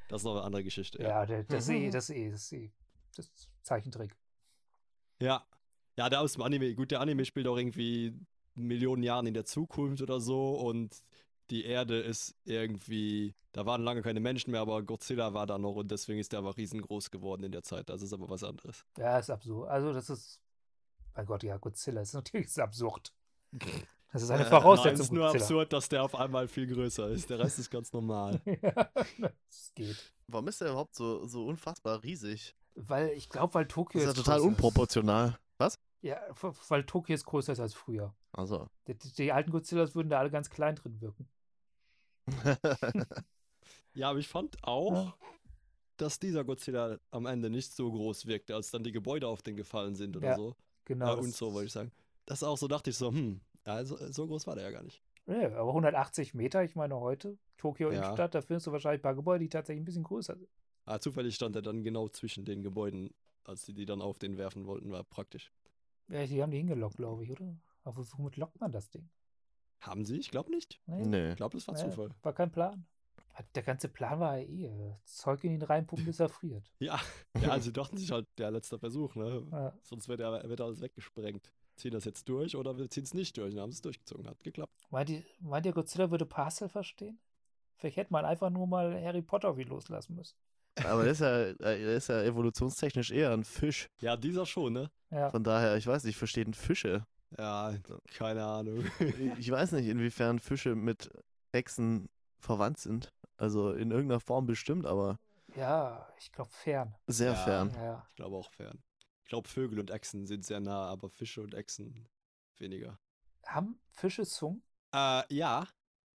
das ist noch eine andere Geschichte. ja der, das ist eh, das ist eh, das ist eh, das ist Zeichentrick. Ja. Ja, der aus dem Anime. Gut, der Anime spielt auch irgendwie Millionen Jahren in der Zukunft oder so und die Erde ist irgendwie, da waren lange keine Menschen mehr, aber Godzilla war da noch und deswegen ist der aber riesengroß geworden in der Zeit. Das ist aber was anderes. Ja, ist absurd. Also, das ist, mein Gott, ja, Godzilla ist natürlich ist absurd. Das ist eine Äh, Voraussetzung. ist nur Godzilla. absurd, dass der auf einmal viel größer ist. Der Rest ist ganz normal. ja, das geht. Warum ist der überhaupt so, so unfassbar riesig? Weil ich glaube, weil Tokio Das ist ja total unproportional. Was? Ja, weil Tokio jetzt größer ist als früher. Also. Die, die, die alten Godzillas würden da alle ganz klein drin wirken. Ja, aber ich fand auch, dass dieser Godzilla am Ende nicht so groß wirkte, als dann die Gebäude auf den gefallen sind oder Ja, so. Genau. Ja, das- und so, wollte ich sagen. Das auch so dachte ich so, hm, ja, so, groß war der ja gar nicht. Ja, aber 180 Meter, ich meine heute, Tokio Ja. Innenstadt, da findest du wahrscheinlich ein paar Gebäude, die tatsächlich ein bisschen größer sind. Ah, zufällig stand er dann genau zwischen den Gebäuden, als die die dann auf den werfen wollten, war praktisch. Ja, die haben die hingelockt, glaube ich, oder? Aber womit lockt man das Ding? Haben sie? Ich glaube nicht. Nee, nee. Ich glaube, das war Ja. Zufall. war kein Plan. Der ganze Plan war ja eh, äh, Zeug in ihn reinpumpen, bis er friert. Ja, ja also sie dachten sich halt, der letzte Versuch, ne? Ja. Sonst wird, er, wird alles weggesprengt. Ziehen das jetzt durch oder wir ziehen es nicht durch? Dann haben sie es durchgezogen. Hat geklappt. Meint ihr, meint ihr, Godzilla würde Parcel verstehen? Vielleicht hätte man einfach nur mal Harry Potter wie loslassen müssen. Aber der ist ja, der ist ja evolutionstechnisch eher ein Fisch. Ja, dieser schon, ne? Ja. Von daher, ich weiß nicht, verstehen Fische. Ja, keine Ahnung. Ich weiß nicht, inwiefern Fische mit Echsen verwandt sind. Also in irgendeiner Form bestimmt, aber Ja, ich glaube fern. sehr Ja. fern. Ja. Ich glaube auch fern. Ich glaube, Vögel und Echsen sind sehr nah, aber Fische und Echsen weniger. Haben Fische Zungen? Äh, ja.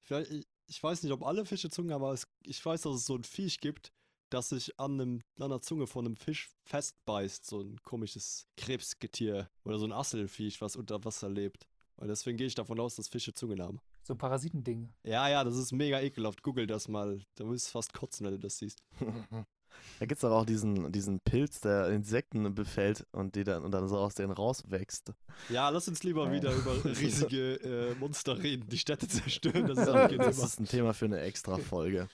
Vielleicht, ich, ich weiß nicht, ob alle Fische Zungen haben, aber es, ich weiß, dass es so ein Viech gibt, das sich an, einem, an der Zunge von einem Fisch festbeißt. So ein komisches Krebsgetier oder so ein Asselfiech, was unter Wasser lebt. Und deswegen gehe ich davon aus, dass Fische Zungen haben. So ein Parasitending. Ja, ja, das ist mega ekelhaft. Google das mal. Da wirst du fast kotzen, wenn du das siehst. Da gibt es doch auch diesen, diesen Pilz, der Insekten befällt und die dann und dann so aus denen rauswächst. Ja, lass uns lieber Ja. wieder über riesige äh, Monster reden, die Städte zerstören. Das ist Das ist ein Thema für eine extra Folge.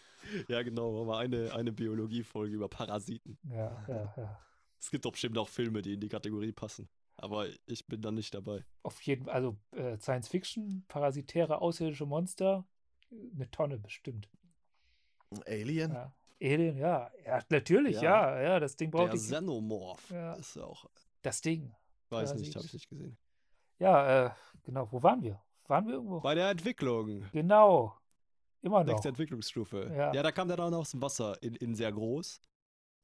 Ja, genau. Aber eine, eine Biologiefolge über Parasiten. Ja, ja, ja. Es gibt doch bestimmt auch Filme, die in die Kategorie passen. Aber ich bin da nicht dabei. Auf jeden Fall, also äh, Science Fiction, parasitäre außerirdische Monster, eine Tonne bestimmt. Alien? Ja. Alien, ja. Ja, natürlich, Ja. ja, ja, das Ding braucht Der die, Xenomorph Ja. ist auch. das Ding. Weiß nicht, habe ich nicht gesehen. Ja, äh, genau, wo waren wir? Waren wir irgendwo? Bei der Entwicklung. Genau. Immer noch. Nächste Entwicklungsstufe. Ja. Ja. da kam der dann aus dem Wasser in, in sehr groß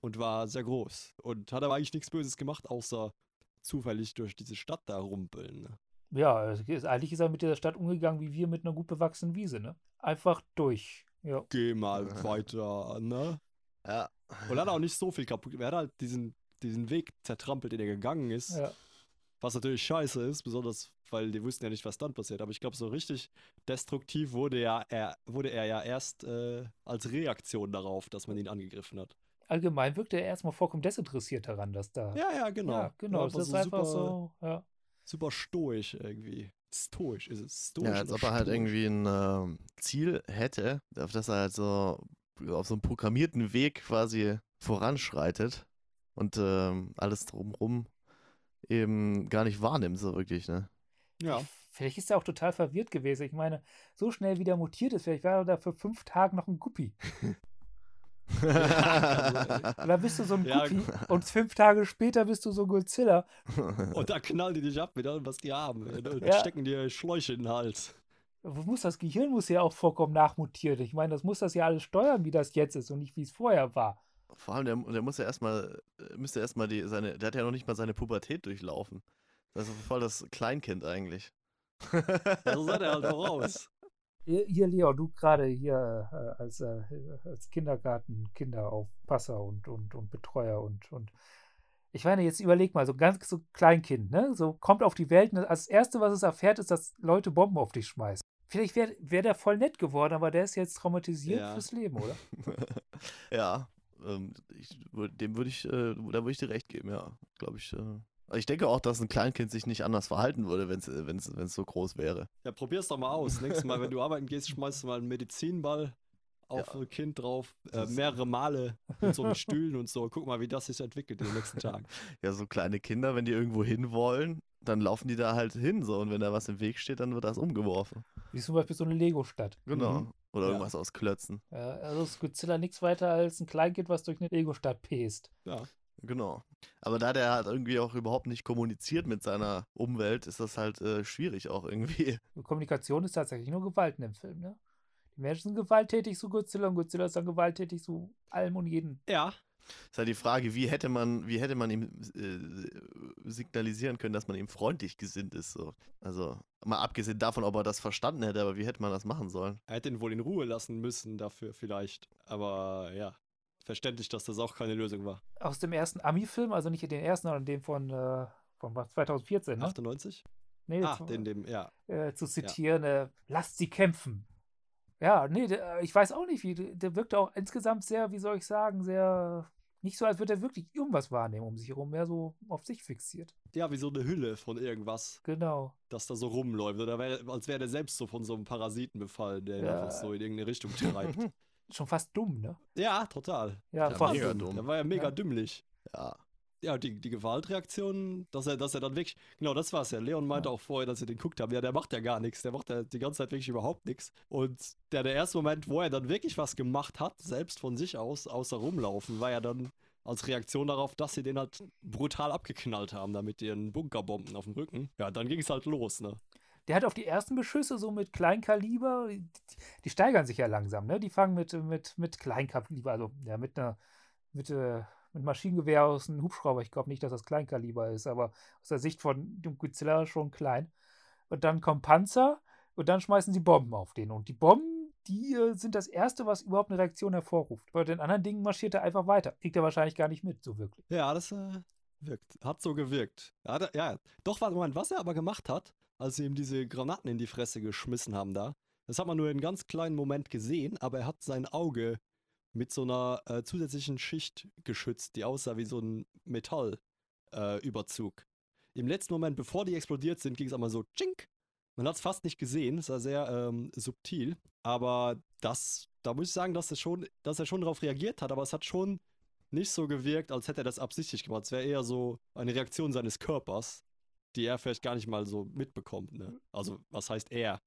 und war sehr groß. Und hat aber eigentlich nichts Böses gemacht, außer zufällig durch diese Stadt da rumpeln. Ja, ist, eigentlich ist er mit dieser Stadt umgegangen wie wir mit einer gut bewachsenen Wiese, ne? Einfach durch. Ja. Geh mal weiter, ne? Ja. Und hat auch nicht so viel kaputt. Er hat halt diesen, diesen Weg zertrampelt, den er gegangen ist. ja. Was natürlich scheiße ist, besonders weil die wussten ja nicht, was dann passiert. Aber ich glaube, so richtig destruktiv wurde, ja, er, wurde er ja erst äh, als Reaktion darauf, dass man ihn angegriffen hat. Allgemein wirkt er erstmal vollkommen desinteressiert daran, dass da. Ja, ja, genau. Ja, genau. Ja, das ist einfach so. Ja. Super stoisch irgendwie. Stoisch ist es. Stoisch Ja, als ob er halt irgendwie ein ähm, Ziel hätte, auf das er halt so auf so einem programmierten Weg quasi voranschreitet und ähm, alles drumrum eben gar nicht wahrnimmt, so wirklich, ne? Ja. Vielleicht ist er auch total verwirrt gewesen. Ich meine, so schnell wie der mutiert ist, vielleicht war er da für fünf Tage noch ein Guppi. Und dann bist du so ein Ja, Guppi und fünf Tage später bist du so Godzilla. Und da knallen die dich ab mit allem, was die haben. Und Ja. stecken dir Schläuche in den Hals. Muss das Gehirn muss ja auch vollkommen nachmutiert. Ich meine, das muss das ja alles steuern, wie das jetzt ist und nicht wie es vorher war. Vor allem, der, der muss ja erstmal, äh, müsste erstmal die, seine, der hat ja noch nicht mal seine Pubertät durchlaufen. Das ist voll das Kleinkind eigentlich. So seid ihr halt voraus. Hier, hier Leon, du gerade hier äh, als, äh, als Kindergarten, Kinderaufpasser und, und, und Betreuer und, und ich meine, jetzt überleg mal, so ganz so Kleinkind, ne? So kommt auf die Welt und als Erste, was es erfährt, ist, dass Leute Bomben auf dich schmeißen. Vielleicht wäre wär der voll nett geworden, aber der ist jetzt traumatisiert Ja. fürs Leben, oder? ja, ähm, ich, würd- dem würde ich, äh, da würde ich dir recht geben, ja, glaube ich. Äh. Also Ich denke auch, dass ein Kleinkind sich nicht anders verhalten würde, wenn es so groß wäre. Ja, probier's doch mal aus. Nächstes Mal, wenn du arbeiten gehst, schmeißt du mal einen Medizinball auf Ja. ein Kind drauf. Äh, mehrere Male mit so mit Stühlen und so. Guck mal, wie das sich entwickelt in den nächsten Tagen. Ja, so kleine Kinder, wenn die irgendwo hin wollen, dann laufen die da halt hin so und wenn da was im Weg steht, dann wird das umgeworfen. Wie zum Beispiel so eine Lego-Stadt. Genau. Mhm. Oder Ja. irgendwas aus Klötzen. Ja, also ist Godzilla nichts weiter als ein Kleinkind, was durch eine Lego-Stadt pest. Ja. Genau. Aber da der halt irgendwie auch überhaupt nicht kommuniziert mit seiner Umwelt, ist das halt äh, schwierig auch irgendwie. Kommunikation ist tatsächlich nur Gewalt in dem Film, ne? Die Menschen sind gewalttätig zu Godzilla und Godzilla ist dann gewalttätig zu allem und jedem. Ja. Ist halt die Frage, wie hätte man, wie hätte man ihm äh, signalisieren können, dass man ihm freundlich gesinnt ist. So. Also mal abgesehen davon, ob er das verstanden hätte, aber wie hätte man das machen sollen? Er hätte ihn wohl in Ruhe lassen müssen dafür vielleicht. Aber ja. Verständlich, dass das auch keine Lösung war. Aus dem ersten Ami-Film, also nicht den ersten, sondern den von, äh, von was, 2014, ne? 98? Nee, Ah, zu- den, dem, ja. äh, zu zitieren, äh, lasst sie kämpfen. Ja, nee, der, äh, ich weiß auch nicht, wie, der der wirkte auch insgesamt sehr, wie soll ich sagen, sehr, nicht so, als würde er wirklich irgendwas wahrnehmen um sich herum, mehr so auf sich fixiert. Ja, wie so eine Hülle von irgendwas, Genau. das da so rumläuft. Oder wär, als wäre der selbst so von so einem Parasiten befallen, der ihn Ja. einfach so in irgendeine Richtung treibt. schon fast dumm, ne? Ja, total. Ja, Ja, fast mega dumm. dumm. Der war ja mega Ja. dümmlich. Ja. Ja, die, die Gewaltreaktion, dass er, dass er dann wirklich, genau das war's ja. Leon meinte auch vorher, dass sie den guckt haben, ja, der macht ja gar nichts, der macht ja die ganze Zeit wirklich überhaupt nichts. Und der, der erste Moment, wo er dann wirklich was gemacht hat, selbst von sich aus, außer rumlaufen, war ja dann als Reaktion darauf, dass sie den halt brutal abgeknallt haben, damit ihren Bunkerbomben auf dem Rücken. Ja, dann ging es halt los, ne? Der hat auf die ersten Beschüsse so mit Kleinkaliber, die, die steigern sich ja langsam, ne? Die fangen mit, mit, mit Kleinkaliber, also ja, mit einer, mit, äh, mit Maschinengewehr aus einem Hubschrauber. Ich glaube nicht, dass das Kleinkaliber ist, aber aus der Sicht von dem Godzilla schon klein. Und dann kommen Panzer und dann schmeißen sie Bomben auf den. Und die Bomben, die äh, sind das Erste, was überhaupt eine Reaktion hervorruft. Bei den anderen Dingen marschiert er einfach weiter. Kriegt er wahrscheinlich gar nicht mit, so wirklich. Ja, das äh, wirkt. Hat so gewirkt. Ja, da, ja. doch, warte, Moment, was er aber gemacht hat, als sie ihm diese Granaten in die Fresse geschmissen haben da, das hat man nur in einem ganz kleinen Moment gesehen, aber er hat sein Auge mit so einer äh, zusätzlichen Schicht geschützt, die aussah wie so ein Metallüberzug. Äh. Im letzten Moment, bevor die explodiert sind, ging es einmal so tschink. Man hat es fast nicht gesehen, es war sehr ähm, subtil, aber das, da muss ich sagen, dass er schon, dass er schon darauf reagiert hat, aber es hat schon nicht so gewirkt, als hätte er das absichtlich gemacht. Es wäre eher so eine Reaktion seines Körpers, die er vielleicht gar nicht mal so mitbekommt. Ne? Also, was heißt er?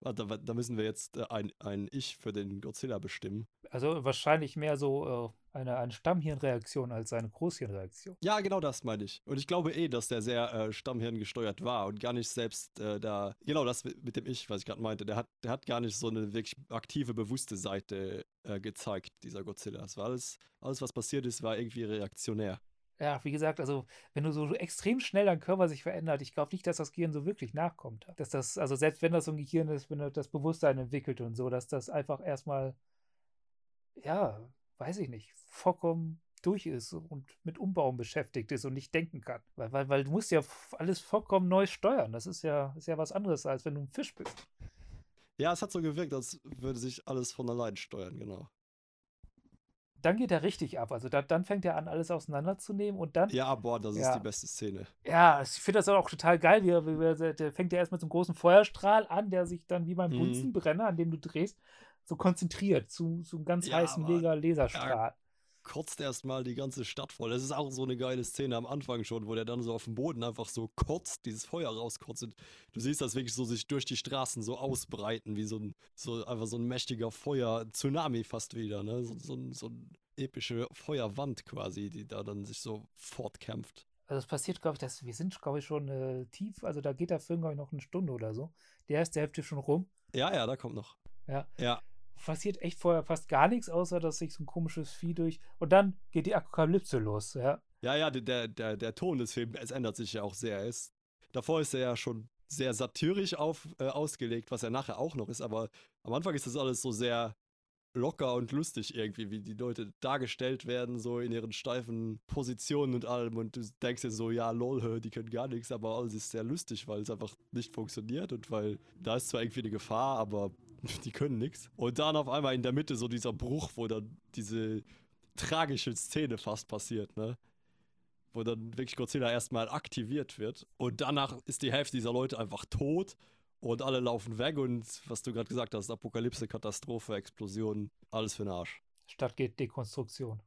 Da, da müssen wir jetzt äh, ein, ein Ich für den Godzilla bestimmen. Also wahrscheinlich mehr so äh, eine, eine Stammhirnreaktion als eine Großhirnreaktion. Ja, genau das meine ich. Und ich glaube eh, dass der sehr äh, Stammhirn gesteuert war und gar nicht selbst äh, da. Genau das mit dem Ich, was ich gerade meinte. Der hat, der hat gar nicht so eine wirklich aktive, bewusste Seite äh, gezeigt, dieser Godzilla. Es war alles, alles, was passiert ist, war irgendwie reaktionär. Ja, wie gesagt, also wenn du so extrem schnell dein Körper sich verändert, ich glaube nicht, dass das Gehirn so wirklich nachkommt. Dass das, also selbst wenn das so ein Gehirn ist, wenn das Bewusstsein entwickelt und so, dass das einfach erstmal, ja, weiß ich nicht, vollkommen durch ist und mit Umbauen beschäftigt ist und nicht denken kann. Weil, weil, weil du musst ja alles vollkommen neu steuern. Das ist ja, ist ja was anderes, als wenn du ein Fisch bist. Ja, es hat so gewirkt, als würde sich alles von allein steuern, genau. Dann geht er richtig ab. Also da, dann fängt er an, alles auseinanderzunehmen und dann. Ja, boah, das Ja. ist die beste Szene. Ja, ich finde das auch total geil. Wie, wie, er- der fängt ja erst mit so einem großen Feuerstrahl an, der sich dann wie beim Mhm. Bunsenbrenner, an dem du drehst, so konzentriert zu, zu einem ganz Ja, heißen Laser Laserstrahl. Kotzt erstmal die ganze Stadt voll. Das ist auch so eine geile Szene am Anfang schon, wo der dann so auf dem Boden einfach so kotzt, dieses Feuer rauskotzt. Und du siehst das wirklich so sich durch die Straßen so ausbreiten, wie so ein, so einfach so ein mächtiger Feuer-Tsunami fast wieder, ne? So, so, so eine epische Feuerwand quasi, die da dann sich so fortkämpft. Also das passiert, glaube ich, das, wir sind, glaube ich, schon äh, tief. Also da geht der Film, glaube ich, noch eine Stunde oder so. Der ist der Hälfte schon rum. Ja, ja, da kommt noch. Ja. Ja, Passiert echt vorher fast gar nichts, außer dass sich so ein komisches Vieh durch. Und dann geht die Apokalypse los, ja. Ja, ja, der, der, der Ton des Films, es ändert sich ja auch sehr. Ist, davor ist er ja schon sehr satirisch auf, äh, ausgelegt, was er nachher auch noch ist, aber am Anfang ist das alles so sehr locker und lustig irgendwie, wie die Leute dargestellt werden, so in ihren steifen Positionen und allem und du denkst dir so, ja, lol, die können gar nichts, aber alles ist sehr lustig, weil es einfach nicht funktioniert und weil da ist zwar irgendwie eine Gefahr, aber die können nichts. Und dann auf einmal in der Mitte so dieser Bruch, wo dann diese tragische Szene fast passiert, ne? Wo dann wirklich Godzilla erstmal aktiviert wird und danach ist die Hälfte dieser Leute einfach tot und alle laufen weg und was du gerade gesagt hast, Apokalypse, Katastrophe, Explosion, alles für den Arsch. Statt geht Dekonstruktion.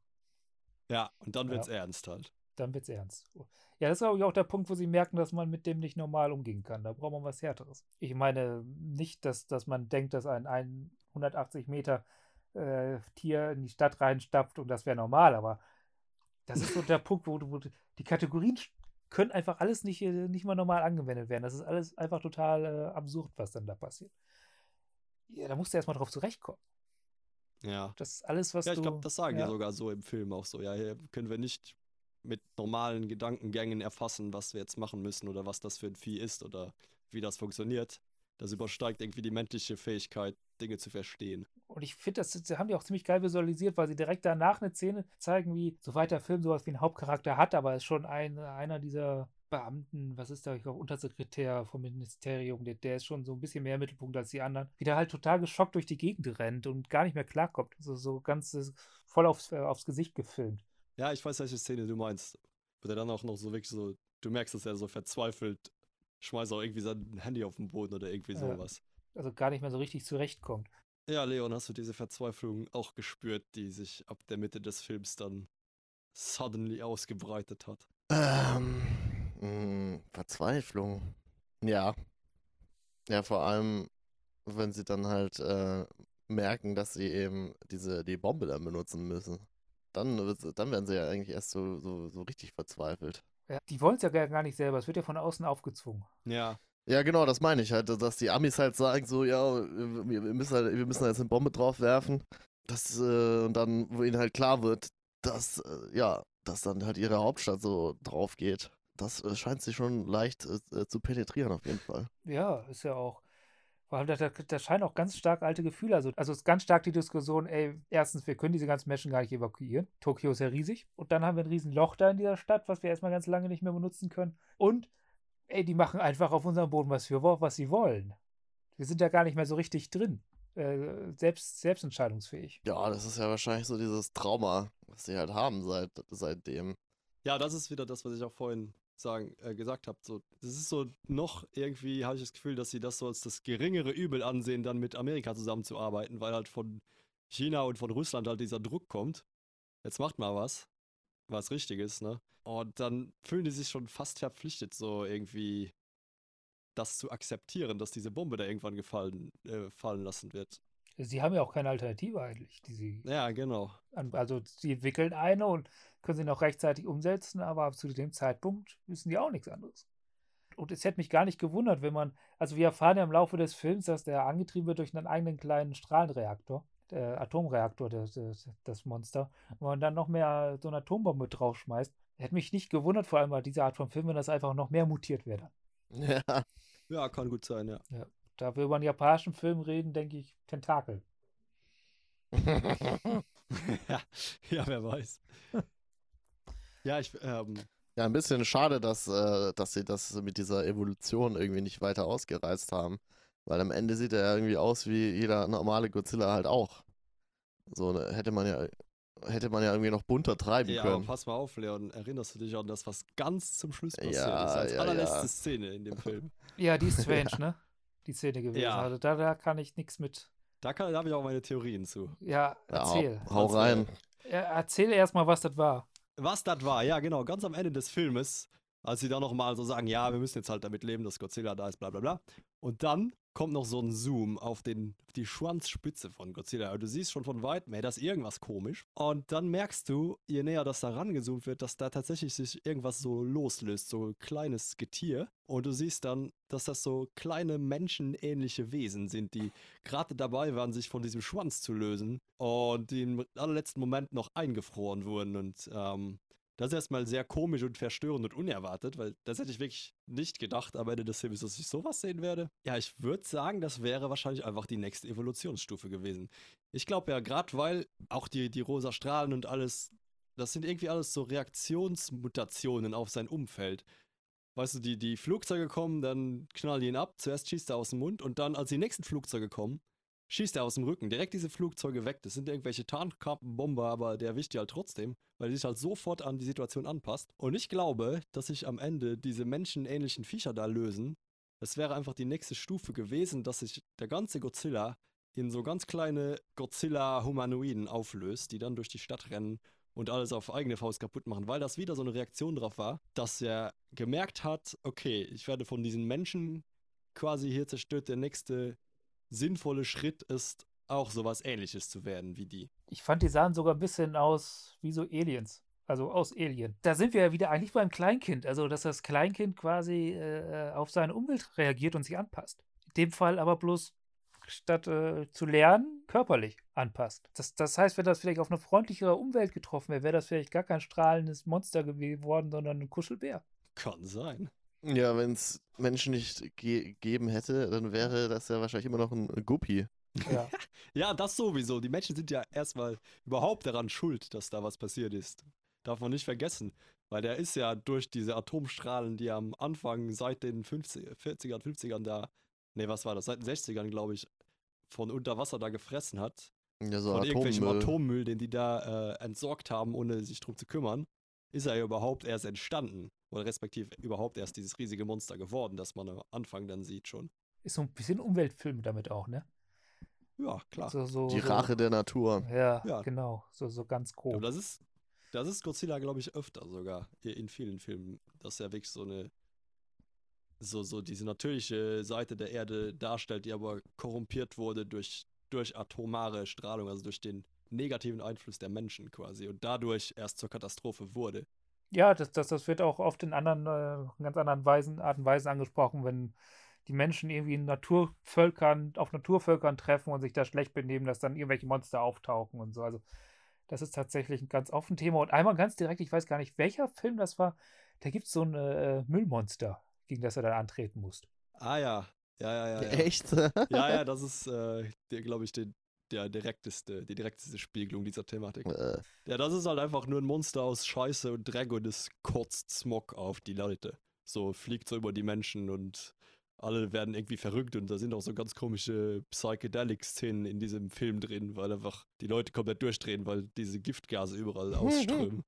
Ja, und dann wird's Ja. ernst halt. Dann wird's ernst. Ja, das ist glaube ich auch der Punkt, wo sie merken, dass man mit dem nicht normal umgehen kann. Da braucht man was Härteres. Ich meine nicht, dass, dass man denkt, dass ein, ein 180 Meter äh, Tier in die Stadt reinstapft und das wäre normal, aber das ist so der Punkt, wo, wo die Kategorien können einfach alles nicht, äh, nicht mal normal angewendet werden. Das ist alles einfach total äh, absurd, was dann da passiert. Ja, da musst du erstmal drauf zurechtkommen. Ja. Das ist alles, was Ja, ich glaube, das sagen ja. sogar so im Film auch so. Ja, hier können wir nicht mit normalen Gedankengängen erfassen, was wir jetzt machen müssen oder was das für ein Vieh ist oder wie das funktioniert. Das übersteigt irgendwie die menschliche Fähigkeit, Dinge zu verstehen. Und ich finde, das, das haben die auch ziemlich geil visualisiert, weil sie direkt danach eine Szene zeigen, wie, soweit der Film sowas wie einen Hauptcharakter hat, aber ist schon ein, einer dieser Beamten, was ist da, ich glaube, Untersekretär vom Ministerium, der, der ist schon so ein bisschen mehr Mittelpunkt als die anderen, wie der halt total geschockt durch die Gegend rennt und gar nicht mehr klarkommt. Also so ganz voll aufs, äh, aufs Gesicht gefilmt. Ja, ich weiß, welche Szene du meinst. Wo der dann auch noch so wirklich so, du merkst, dass er so verzweifelt, schmeißt auch irgendwie sein Handy auf den Boden oder irgendwie Ja. sowas. Also gar nicht mehr so richtig zurechtkommt. Ja, Leon, hast du diese Verzweiflung auch gespürt, die sich ab der Mitte des Films dann suddenly ausgebreitet hat? Ähm, mh, Verzweiflung. Ja. Ja, vor allem, wenn sie dann halt äh, merken, dass sie eben diese, die Bombe dann benutzen müssen. Dann, dann werden sie ja eigentlich erst so, so, so richtig verzweifelt. Ja, die wollen es ja gar nicht selber. Es wird ja von außen aufgezwungen. Ja, Ja, genau, das meine ich halt, dass die Amis halt sagen so, ja, wir, wir müssen halt, wir müssen da jetzt eine Bombe drauf werfen. Das, äh, und dann, wo ihnen halt klar wird, dass, äh, ja, dass dann halt ihre Hauptstadt so drauf geht. Das äh, scheint sie schon leicht äh, zu penetrieren, auf jeden Fall. Ja, ist ja auch. Vor allem, da, da, da scheinen auch ganz stark alte Gefühle. Also, also ist ganz stark die Diskussion, ey, erstens, wir können diese ganzen Menschen gar nicht evakuieren. Tokio ist ja riesig. Und dann haben wir ein riesen Loch da in dieser Stadt, was wir erstmal ganz lange nicht mehr benutzen können. Und, ey, die machen einfach auf unserem Boden, was wir wo- was sie wollen. Wir sind da gar nicht mehr so richtig drin. Äh, selbst, selbstentscheidungsfähig. Ja, das ist ja wahrscheinlich so dieses Trauma, was sie halt haben seit, seitdem. Ja, das ist wieder das, was ich auch vorhin sagen, äh, gesagt habe. So, das ist so noch irgendwie, habe ich das Gefühl, dass sie das so als das geringere Übel ansehen, dann mit Amerika zusammenzuarbeiten, weil halt von China und von Russland halt dieser Druck kommt. Jetzt macht mal was, was richtig ist, ne? Und dann fühlen die sich schon fast verpflichtet, so irgendwie das zu akzeptieren, dass diese Bombe da irgendwann gefallen, äh, fallen lassen wird. Sie haben ja auch keine Alternative eigentlich, die sie Ja, genau. an, also sie entwickeln eine und können sie noch rechtzeitig umsetzen, aber zu dem Zeitpunkt wissen die auch nichts anderes. Und es hätte mich gar nicht gewundert, wenn man, also wir erfahren ja im Laufe des Films, dass der angetrieben wird durch einen eigenen kleinen Strahlenreaktor, der Atomreaktor, das, das, das Monster, und man dann noch mehr so eine Atombombe draufschmeißt. Hätte mich nicht gewundert, vor allem bei dieser Art von Film, wenn das einfach noch mehr mutiert wäre. dann. Ja, Ja, kann gut sein, ja. Da wir über einen japanischen Film reden, denke ich Tentakel. ja, ja, wer weiß. ja, ich, ähm, ja, ein bisschen schade, dass, äh, dass sie das mit dieser Evolution irgendwie nicht weiter ausgereizt haben. Weil am Ende sieht er ja irgendwie aus wie jeder normale Godzilla halt auch. So, ne, hätte man ja, hätte man ja irgendwie noch bunter treiben ja, können. pass mal auf, Leon. Erinnerst du dich an das, was ganz zum Schluss passiert Ja, ist? Als ja, allerletzte ja. Szene in dem Film. Ja, die ist strange, ne? Die Szene gewesen. Ja. Also da, da kann ich nichts mit. Da, kann- da habe ich auch meine Theorien zu. Ja, Ja, hau, erzähl. hau Also, rein. Ja, erzähl erstmal, was das war. Was das war, ja, genau, ganz am Ende des Filmes, als sie dann nochmal so sagen, ja, wir müssen jetzt halt damit leben, dass Godzilla da ist, bla bla bla. Und dann kommt noch so ein Zoom auf, den, auf die Schwanzspitze von Godzilla. Du siehst schon von weitem, ey, da ist irgendwas komisch. Und dann merkst du, je näher das da rangezoomt wird, dass da tatsächlich sich irgendwas so loslöst, so ein kleines Getier. Und du siehst dann, dass das so kleine menschenähnliche Wesen sind, die gerade dabei waren, sich von diesem Schwanz zu lösen und die im allerletzten Moment noch eingefroren wurden. Und ähm, das ist erstmal sehr komisch und verstörend und unerwartet, weil das hätte ich wirklich nicht gedacht am Ende des Films, dass ich sowas sehen werde. Ja, ich würde sagen, das wäre wahrscheinlich einfach die nächste Evolutionsstufe gewesen. Ich glaube ja, gerade weil auch die, die rosa Strahlen und alles, das sind irgendwie alles so Reaktionsmutationen auf sein Umfeld. Weißt du, die, die Flugzeuge kommen, dann knallen die ihn ab, zuerst schießt er aus dem Mund und dann, als die nächsten Flugzeuge kommen, schießt er aus dem Rücken. Direkt diese Flugzeuge weg. Das sind irgendwelche Tarnkappenbomber, aber der erwischt die halt trotzdem, weil er sich halt sofort an die Situation anpasst. Und ich glaube, dass sich am Ende diese menschenähnlichen Viecher da lösen. Es wäre einfach die nächste Stufe gewesen, dass sich der ganze Godzilla in so ganz kleine Godzilla-Humanoiden auflöst, die dann durch die Stadt rennen und alles auf eigene Faust kaputt machen, weil das wieder so eine Reaktion drauf war, dass er gemerkt hat, okay, ich werde von diesen Menschen quasi hier zerstört, der nächste sinnvolle Schritt ist, auch sowas ähnliches zu werden wie die. Ich fand, die sahen sogar ein bisschen aus wie so Aliens. Also aus Alien. Da sind wir ja wieder eigentlich beim Kleinkind. Also, dass das Kleinkind quasi äh, auf seine Umwelt reagiert und sich anpasst. In dem Fall aber bloß statt äh, zu lernen, körperlich anpasst. Das, das heißt, wenn das vielleicht auf eine freundlichere Umwelt getroffen wäre, wäre das vielleicht gar kein strahlendes Monster geworden, sondern ein Kuschelbär. Kann sein. Ja, wenn es Menschen nicht ge gegeben hätte, dann wäre das ja wahrscheinlich immer noch ein Guppi. Ja. Ja, das sowieso. Die Menschen sind ja erstmal überhaupt daran schuld, dass da was passiert ist. Darf man nicht vergessen. Weil der ist ja durch diese Atomstrahlen, die er am Anfang seit den 50, 40ern, 50ern da, nee, was war das, seit den 60ern, glaube ich, von unter Wasser da gefressen hat. Ja, so von irgendwelchem Atommüll. Atommüll, den die da äh, entsorgt haben, ohne sich drum zu kümmern, ist er ja überhaupt erst entstanden. Oder respektive überhaupt erst dieses riesige Monster geworden, das man am Anfang dann sieht schon. Ist so ein bisschen Umweltfilm damit auch, ne? Ja, klar. So, so, Die so, Rache der Natur. Ja, Ja. genau. So, so ganz Aber grob. das ist, das ist Godzilla, glaube ich, öfter sogar in vielen Filmen, dass er wirklich so eine, so, so diese natürliche Seite der Erde darstellt, die aber korrumpiert wurde durch, durch atomare Strahlung, also durch den negativen Einfluss der Menschen quasi und dadurch erst zur Katastrophe wurde. Ja, das, das, das wird auch oft in anderen, äh, in ganz anderen Weisen, Art und Weisen angesprochen, wenn die Menschen irgendwie in Naturvölkern, auf Naturvölkern treffen und sich da schlecht benehmen, dass dann irgendwelche Monster auftauchen und so. Also, das ist tatsächlich ein ganz offen Thema. Und einmal ganz direkt, ich weiß gar nicht, welcher Film das war, da gibt es so ein äh, Müllmonster, gegen das er dann antreten muss. Ah ja, ja, ja, ja. Ja, Echt? ja, ja das ist, äh, glaube ich, der, der direkteste, die direkteste Spiegelung dieser Thematik. Äh, Ja, das ist halt einfach nur ein Monster aus Scheiße und Dreck und es kotzt Smog auf die Leute. So fliegt so über die Menschen und alle werden irgendwie verrückt und da sind auch so ganz komische Psychedelic-Szenen in diesem Film drin, weil einfach die Leute komplett durchdrehen, weil diese Giftgase überall ausströmen.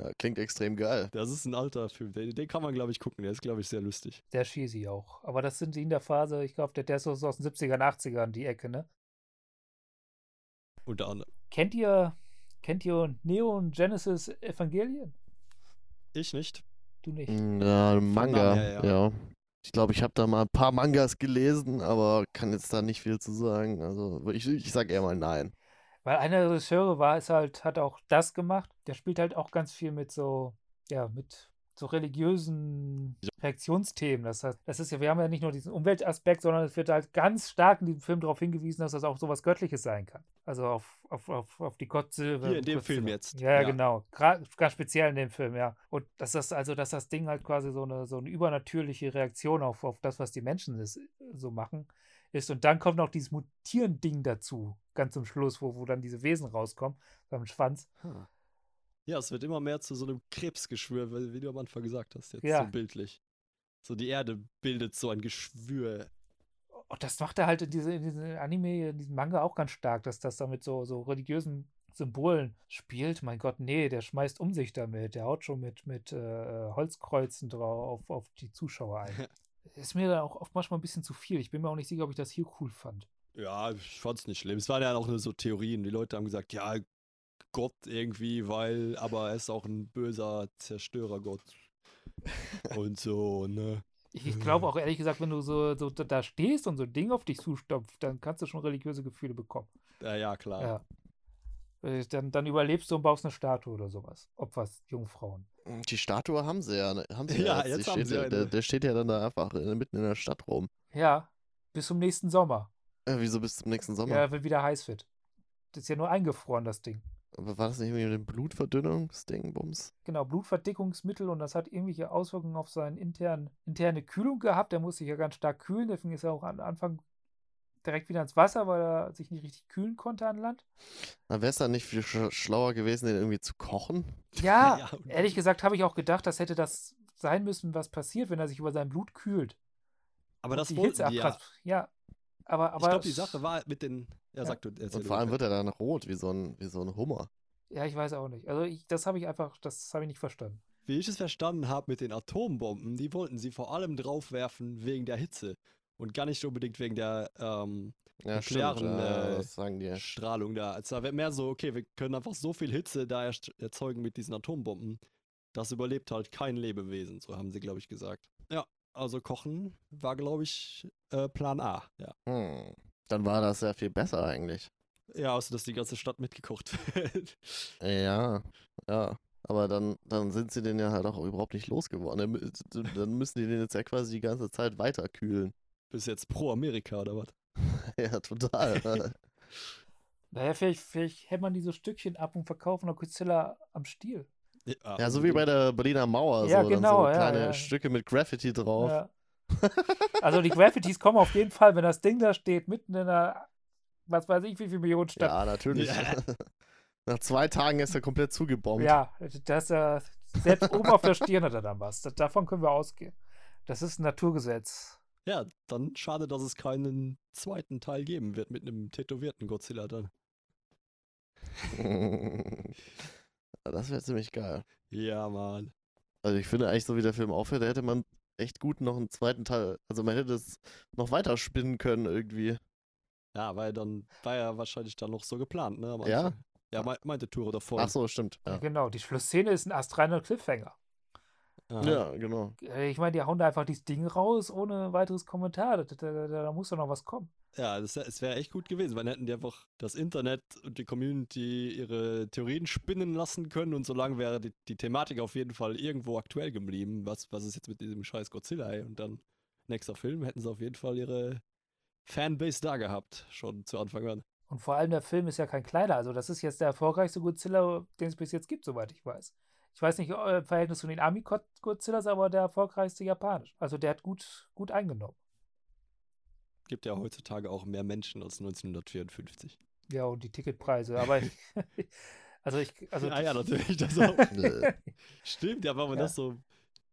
ja, klingt extrem geil. Das ist ein alter Film, den, den kann man, glaube ich, gucken. Der ist, glaube ich, sehr lustig. Sehr cheesy auch. Aber das sind die in der Phase, ich glaube, der, der ist so aus den 70ern, 80ern, die Ecke, ne? Unter anderem. Kennt ihr, kennt ihr Neon Genesis Evangelion? Ich nicht. Du nicht. Mm, Ja, Manga, Namen her, ja. Ich glaube, ich habe da mal ein paar Mangas gelesen, aber kann jetzt da nicht viel zu sagen. Also ich, ich sag eher mal nein. Weil einer der Regisseure war es halt, hat auch das gemacht. Der spielt halt auch ganz viel mit so, ja, mit so religiösen Reaktionsthemen. Das heißt, das ist ja, wir haben ja nicht nur diesen Umweltaspekt, sondern es wird halt ganz stark in diesem Film darauf hingewiesen, dass das auch sowas Göttliches sein kann. Also auf, auf, auf, auf die Gottsilbe. Hier in dem Film jetzt. Ja, ja, Ja. genau. Gra ganz speziell in dem Film, ja. Und dass das, also, dass das Ding halt quasi so eine, so eine übernatürliche Reaktion auf, auf das, was die Menschen ist, so machen, ist. Und dann kommt noch dieses Mutieren-Ding dazu, ganz zum Schluss, wo, wo dann diese Wesen rauskommen, beim Schwanz. Ja, es wird immer mehr zu so einem Krebsgeschwür, wie du am Anfang gesagt hast, jetzt Ja. so bildlich. So die Erde bildet so ein Geschwür. Und das macht er halt in diesem in diese Anime, in diesem Manga auch ganz stark, dass das da mit so, so religiösen Symbolen spielt. Mein Gott, nee, der schmeißt um sich damit. Der haut schon mit, mit äh, Holzkreuzen drauf auf, auf die Zuschauer ein. Ist mir dann auch oft manchmal ein bisschen zu viel. Ich bin mir auch nicht sicher, ob ich das hier cool fand. Ja, ich fand's nicht schlimm. Es waren ja auch nur so Theorien. Die Leute haben gesagt, ja, Gott irgendwie, weil, aber er ist auch ein böser Zerstörergott. Und so, ne? Ich, ich glaube auch ehrlich gesagt, wenn du so, so da- stehst und so ein Ding auf dich zustopft, dann kannst du schon religiöse Gefühle bekommen. Ja, ja, klar. Ja. Äh, Dann, dann überlebst du und baust eine Statue oder sowas. Opferst Jungfrauen. Die Statue haben sie ja. ne? Haben sie Ja, Die jetzt haben steht, sie ja- eine. der, der steht ja dann da einfach mitten in der Stadt rum. Ja, bis zum nächsten Sommer. Äh, wieso bis zum nächsten Sommer? Ja, wenn wieder heiß wird. Das ist ja nur eingefroren, das Ding. Aber war das nicht irgendwie mit dem Blutverdünnungsding, Bums? Genau, Blutverdickungsmittel und das hat irgendwelche Auswirkungen auf seine intern, interne Kühlung gehabt. Der muss sich ja ganz stark kühlen, deswegen ist er auch am Anfang direkt wieder ins Wasser, weil er sich nicht richtig kühlen konnte an Land. Na, wäre es dann nicht viel sch schlauer gewesen, den irgendwie zu kochen? Ja, Ja, ehrlich gesagt habe ich auch gedacht, das hätte das sein müssen, was passiert, wenn er sich über sein Blut kühlt. Aber und das die wollten Hitze die ja. Ja, aber, aber ich glaube, die Sache war mit den. Ja, Ja. sag du. Und vor allem wird er dann rot, wie so ein, wie so ein Hummer. Ja, ich weiß auch nicht. Also ich, das habe ich einfach, das habe ich nicht verstanden. Wie ich es verstanden habe mit den Atombomben, die wollten sie vor allem draufwerfen wegen der Hitze und gar nicht unbedingt wegen der ähm, Ja, Nuklearen, stimmt. Äh. Strahlung da. Da wird mehr so, okay, wir können einfach so viel Hitze da erzeugen mit diesen Atombomben. Das überlebt halt kein Lebewesen, so haben sie, glaube ich, gesagt. Ja, also Kochen war, glaube ich, äh, Plan A. Ja. Hm. Dann war das ja viel besser eigentlich. Ja, außer dass die ganze Stadt mitgekocht wird. Ja, ja. Aber dann, dann sind sie den ja halt auch überhaupt nicht losgeworden. Dann, mü- dann müssen die den jetzt ja quasi die ganze Zeit weiter kühlen. Bis jetzt pro Amerika oder was? ja, total. Naja, vielleicht, vielleicht hält man diese Stückchen ab und verkaufen noch Godzilla am Stiel. ja, so wie bei der Berliner Mauer. Ja, so, genau, dann so ja, kleine ja. Stücke mit Graffiti drauf. Ja. Also die Graffitis kommen auf jeden Fall, wenn das Ding da steht, mitten in einer, was weiß ich, wie viel Millionen Stadt. Ja, natürlich. Nach zwei Tagen ist er komplett zugebombt. Ja, das, äh, selbst oben auf der Stirn hat er dann was. Das, davon können wir ausgehen. Das ist ein Naturgesetz. Ja, dann schade, dass es keinen zweiten Teil geben wird mit einem tätowierten Godzilla dann. das wäre ziemlich geil. Ja, Mann. Also ich finde eigentlich, so wie der Film aufhört, da hätte man echt gut noch einen zweiten Teil, also man hätte es noch weiter spinnen können irgendwie. Ja, ja dann, war ja wahrscheinlich dann noch so geplant, ne? Ja? Ja, mei- meinte Turo davor. Ach so, stimmt. Ja, Genau, die Schlussszene ist ein astreiner Cliffhanger. Ja genau. Äh, Ich meine, die hauen da einfach dieses Ding raus ohne weiteres Kommentar. Da, da, da, da muss doch noch was kommen. Ja, das, es wäre echt gut gewesen, weil dann hätten die einfach das Internet und die Community ihre Theorien spinnen lassen können und solange wäre die, die Thematik auf jeden Fall irgendwo aktuell geblieben. Was, was ist jetzt mit diesem scheiß Godzilla? Ey? Und dann, nächster Film, hätten sie auf jeden Fall ihre Fanbase da gehabt, schon zu Anfang an. Und vor allem der Film ist ja kein kleiner. Also das ist jetzt der erfolgreichste Godzilla, den es bis jetzt gibt, soweit ich weiß. Ich weiß nicht äh, im Verhältnis zu den Ami-Godzillas, aber der erfolgreichste japanisch. Also der hat gut, gut eingenommen. Gibt ja heutzutage auch mehr Menschen als 1954. Ja, und die Ticketpreise. Aber ich, also ich, also ah ja, natürlich, das auch. Stimmt, ja, wenn man Ja. das so,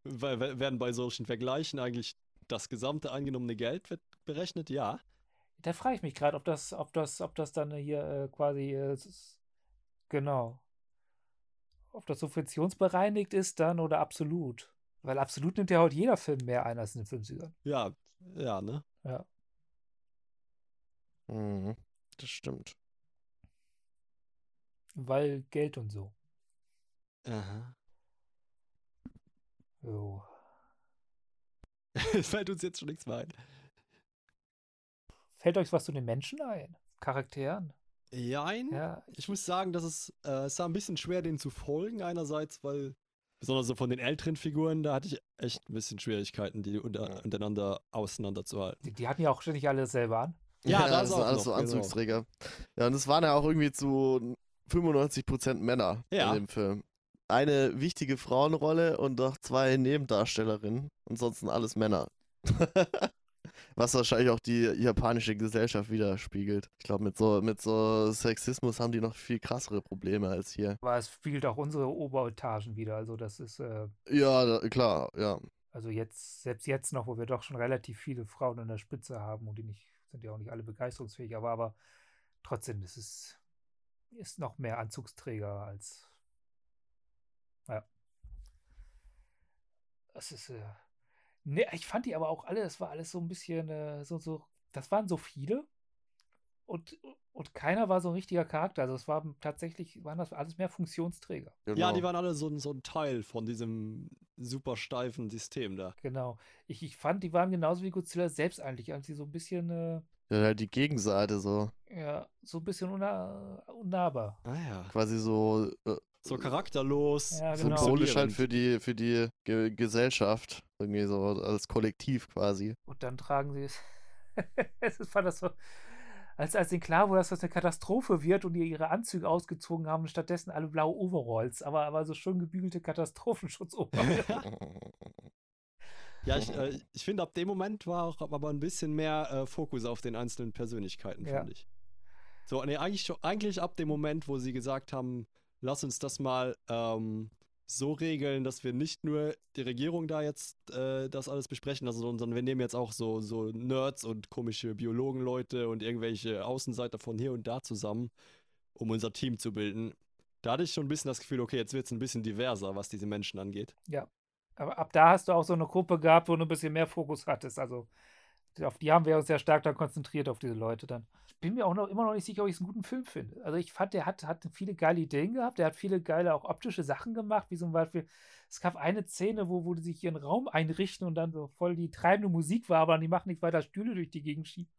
werden bei solchen Vergleichen eigentlich das gesamte eingenommene Geld wird berechnet? Ja. Da frage ich mich gerade, ob das, ob das, ob das dann hier äh, quasi äh, genau. Ob das subventionsbereinigt ist dann oder absolut. Weil absolut nimmt ja heute jeder Film mehr ein als in den 50ern. Ja, ja, ne? Ja. mhm, das stimmt. Weil Geld und so. Aha. Jo. Es fällt uns jetzt schon nichts mehr ein. Fällt euch was zu den Menschen ein? Charakteren? Jein. Ja. Ich muss sagen, dass es, äh, es war ein bisschen schwer, denen zu folgen, einerseits, weil, besonders so von den älteren Figuren, da hatte ich echt ein bisschen Schwierigkeiten, die unter, untereinander auseinanderzuhalten. Die, die hatten ja auch ständig alle dasselbe an. Ja, das das sind alles so genau. Anzugsträger. Ja, und es waren ja auch irgendwie zu 95% Männer Ja. in dem Film. Eine wichtige Frauenrolle und noch zwei Nebendarstellerinnen. Ansonsten alles Männer. Was wahrscheinlich auch die japanische Gesellschaft widerspiegelt. Ich glaube, mit so, mit so Sexismus haben die noch viel krassere Probleme als hier. Aber es spielt auch unsere Oberetagen wieder. Also das ist, äh, Ja, da, klar, ja. also jetzt, selbst jetzt noch, wo wir doch schon relativ viele Frauen an der Spitze haben und die nicht, sind ja auch nicht alle begeisterungsfähig, aber, aber trotzdem, das ist, ist noch mehr Anzugsträger als. Ja. Das ist, äh, ne, ich fand die aber auch alle, das war alles so ein bisschen, äh, so, so, das waren so viele und, und keiner war so ein richtiger Charakter. Also es war tatsächlich, waren das alles mehr Funktionsträger. Genau. Ja, die waren alle so, ein- so ein Teil von diesem super steifen System da. Genau. Ich, ich fand, die waren genauso wie Godzilla selbst eigentlich, als sie so ein bisschen, äh, ja, halt die Gegenseite so. ja, so ein bisschen unna unnahbar. Ah ja. Quasi so äh, So charakterlos. Ja, genau. symbolisch halt für die, für die Ge Gesellschaft. Irgendwie so als Kollektiv quasi. Und dann tragen sie es. es fand das so, als, als ihnen klar wurde, dass das eine Katastrophe wird und die ihre Anzüge ausgezogen haben und stattdessen alle blaue Overalls, aber, aber so schön gebügelte Katastrophenschutzoveralls. Ja, ich, äh, ich finde, ab dem Moment war auch aber ein bisschen mehr äh, Fokus auf den einzelnen Persönlichkeiten, Ja. fand ich. So, nee, eigentlich, schon- eigentlich ab dem Moment, wo sie gesagt haben, lass uns das mal ähm, so regeln, dass wir nicht nur die Regierung da jetzt äh, das alles besprechen lassen, sondern wir nehmen jetzt auch so, so Nerds und komische Biologenleute und irgendwelche Außenseiter von hier und da zusammen, um unser Team zu bilden. Da hatte ich schon ein bisschen das Gefühl, okay, jetzt wird es ein bisschen diverser, was diese Menschen angeht. aber ab da hast du auch so eine Gruppe gehabt, wo du ein bisschen mehr Fokus hattest. Also auf die haben wir uns sehr stark dann konzentriert, auf diese Leute dann. Ich bin mir auch noch immer noch nicht sicher, ob ich es einen guten Film finde. Also ich fand, der hat, hat viele geile Ideen gehabt, der hat viele geile auch optische Sachen gemacht, wie zum Beispiel, es gab eine Szene, wo, wo die sich ihren Raum einrichten und dann so voll die treibende Musik war, aber die machen nicht weiter Stühle durch die Gegend schieben.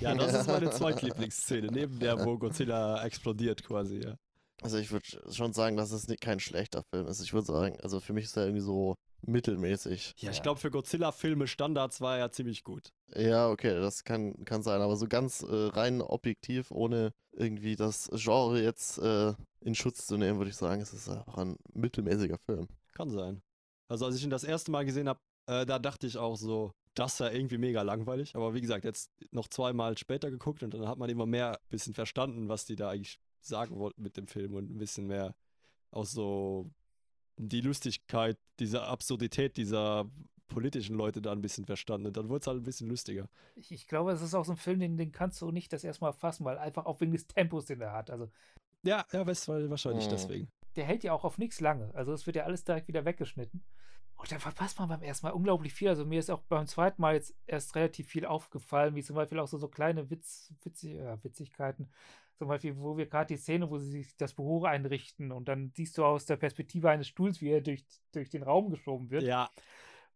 Ja, das ist meine zweitlieblingsszene, neben der, wo Godzilla explodiert quasi, ja. Also ich würde schon sagen, dass es nicht, kein schlechter Film ist. Ich würde sagen, also für mich ist er irgendwie so mittelmäßig. Ja, ich Ja. glaube, für Godzilla-Filme Standards war er ziemlich gut. Ja, okay, das kann, kann sein, aber so ganz äh, rein objektiv, ohne irgendwie das Genre jetzt äh, in Schutz zu nehmen, würde ich sagen, es ist einfach ein mittelmäßiger Film. Kann sein. Also, als ich ihn das erste Mal gesehen habe, äh, da dachte ich auch so, das ist ja irgendwie mega langweilig. Aber wie gesagt, jetzt noch zweimal später geguckt und dann hat man immer mehr ein bisschen verstanden, was die da eigentlich sagen wollten mit dem Film und ein bisschen mehr auch so die Lustigkeit, diese Absurdität dieser politischen Leute da ein bisschen verstanden. Und dann wurde es halt ein bisschen lustiger. Ich, ich glaube, es ist auch so ein Film, den, den kannst du nicht das erstmal fassen, weil einfach auch wegen des Tempos, den er hat. Also Ja, ja, weißt du, wahrscheinlich Mhm. deswegen. der hält ja auch auf nichts lange. Also es wird ja alles direkt wieder weggeschnitten. Und da verpasst man beim ersten Mal unglaublich viel. Also mir ist auch beim zweiten Mal jetzt erst relativ viel aufgefallen, wie zum Beispiel auch so, so kleine Witz, Witzig, ja, Witzigkeiten. Zum Beispiel, wo wir gerade die Szene, wo sie sich das Büro einrichten und dann siehst du aus der Perspektive eines Stuhls, wie er durch, durch den Raum geschoben wird. Ja,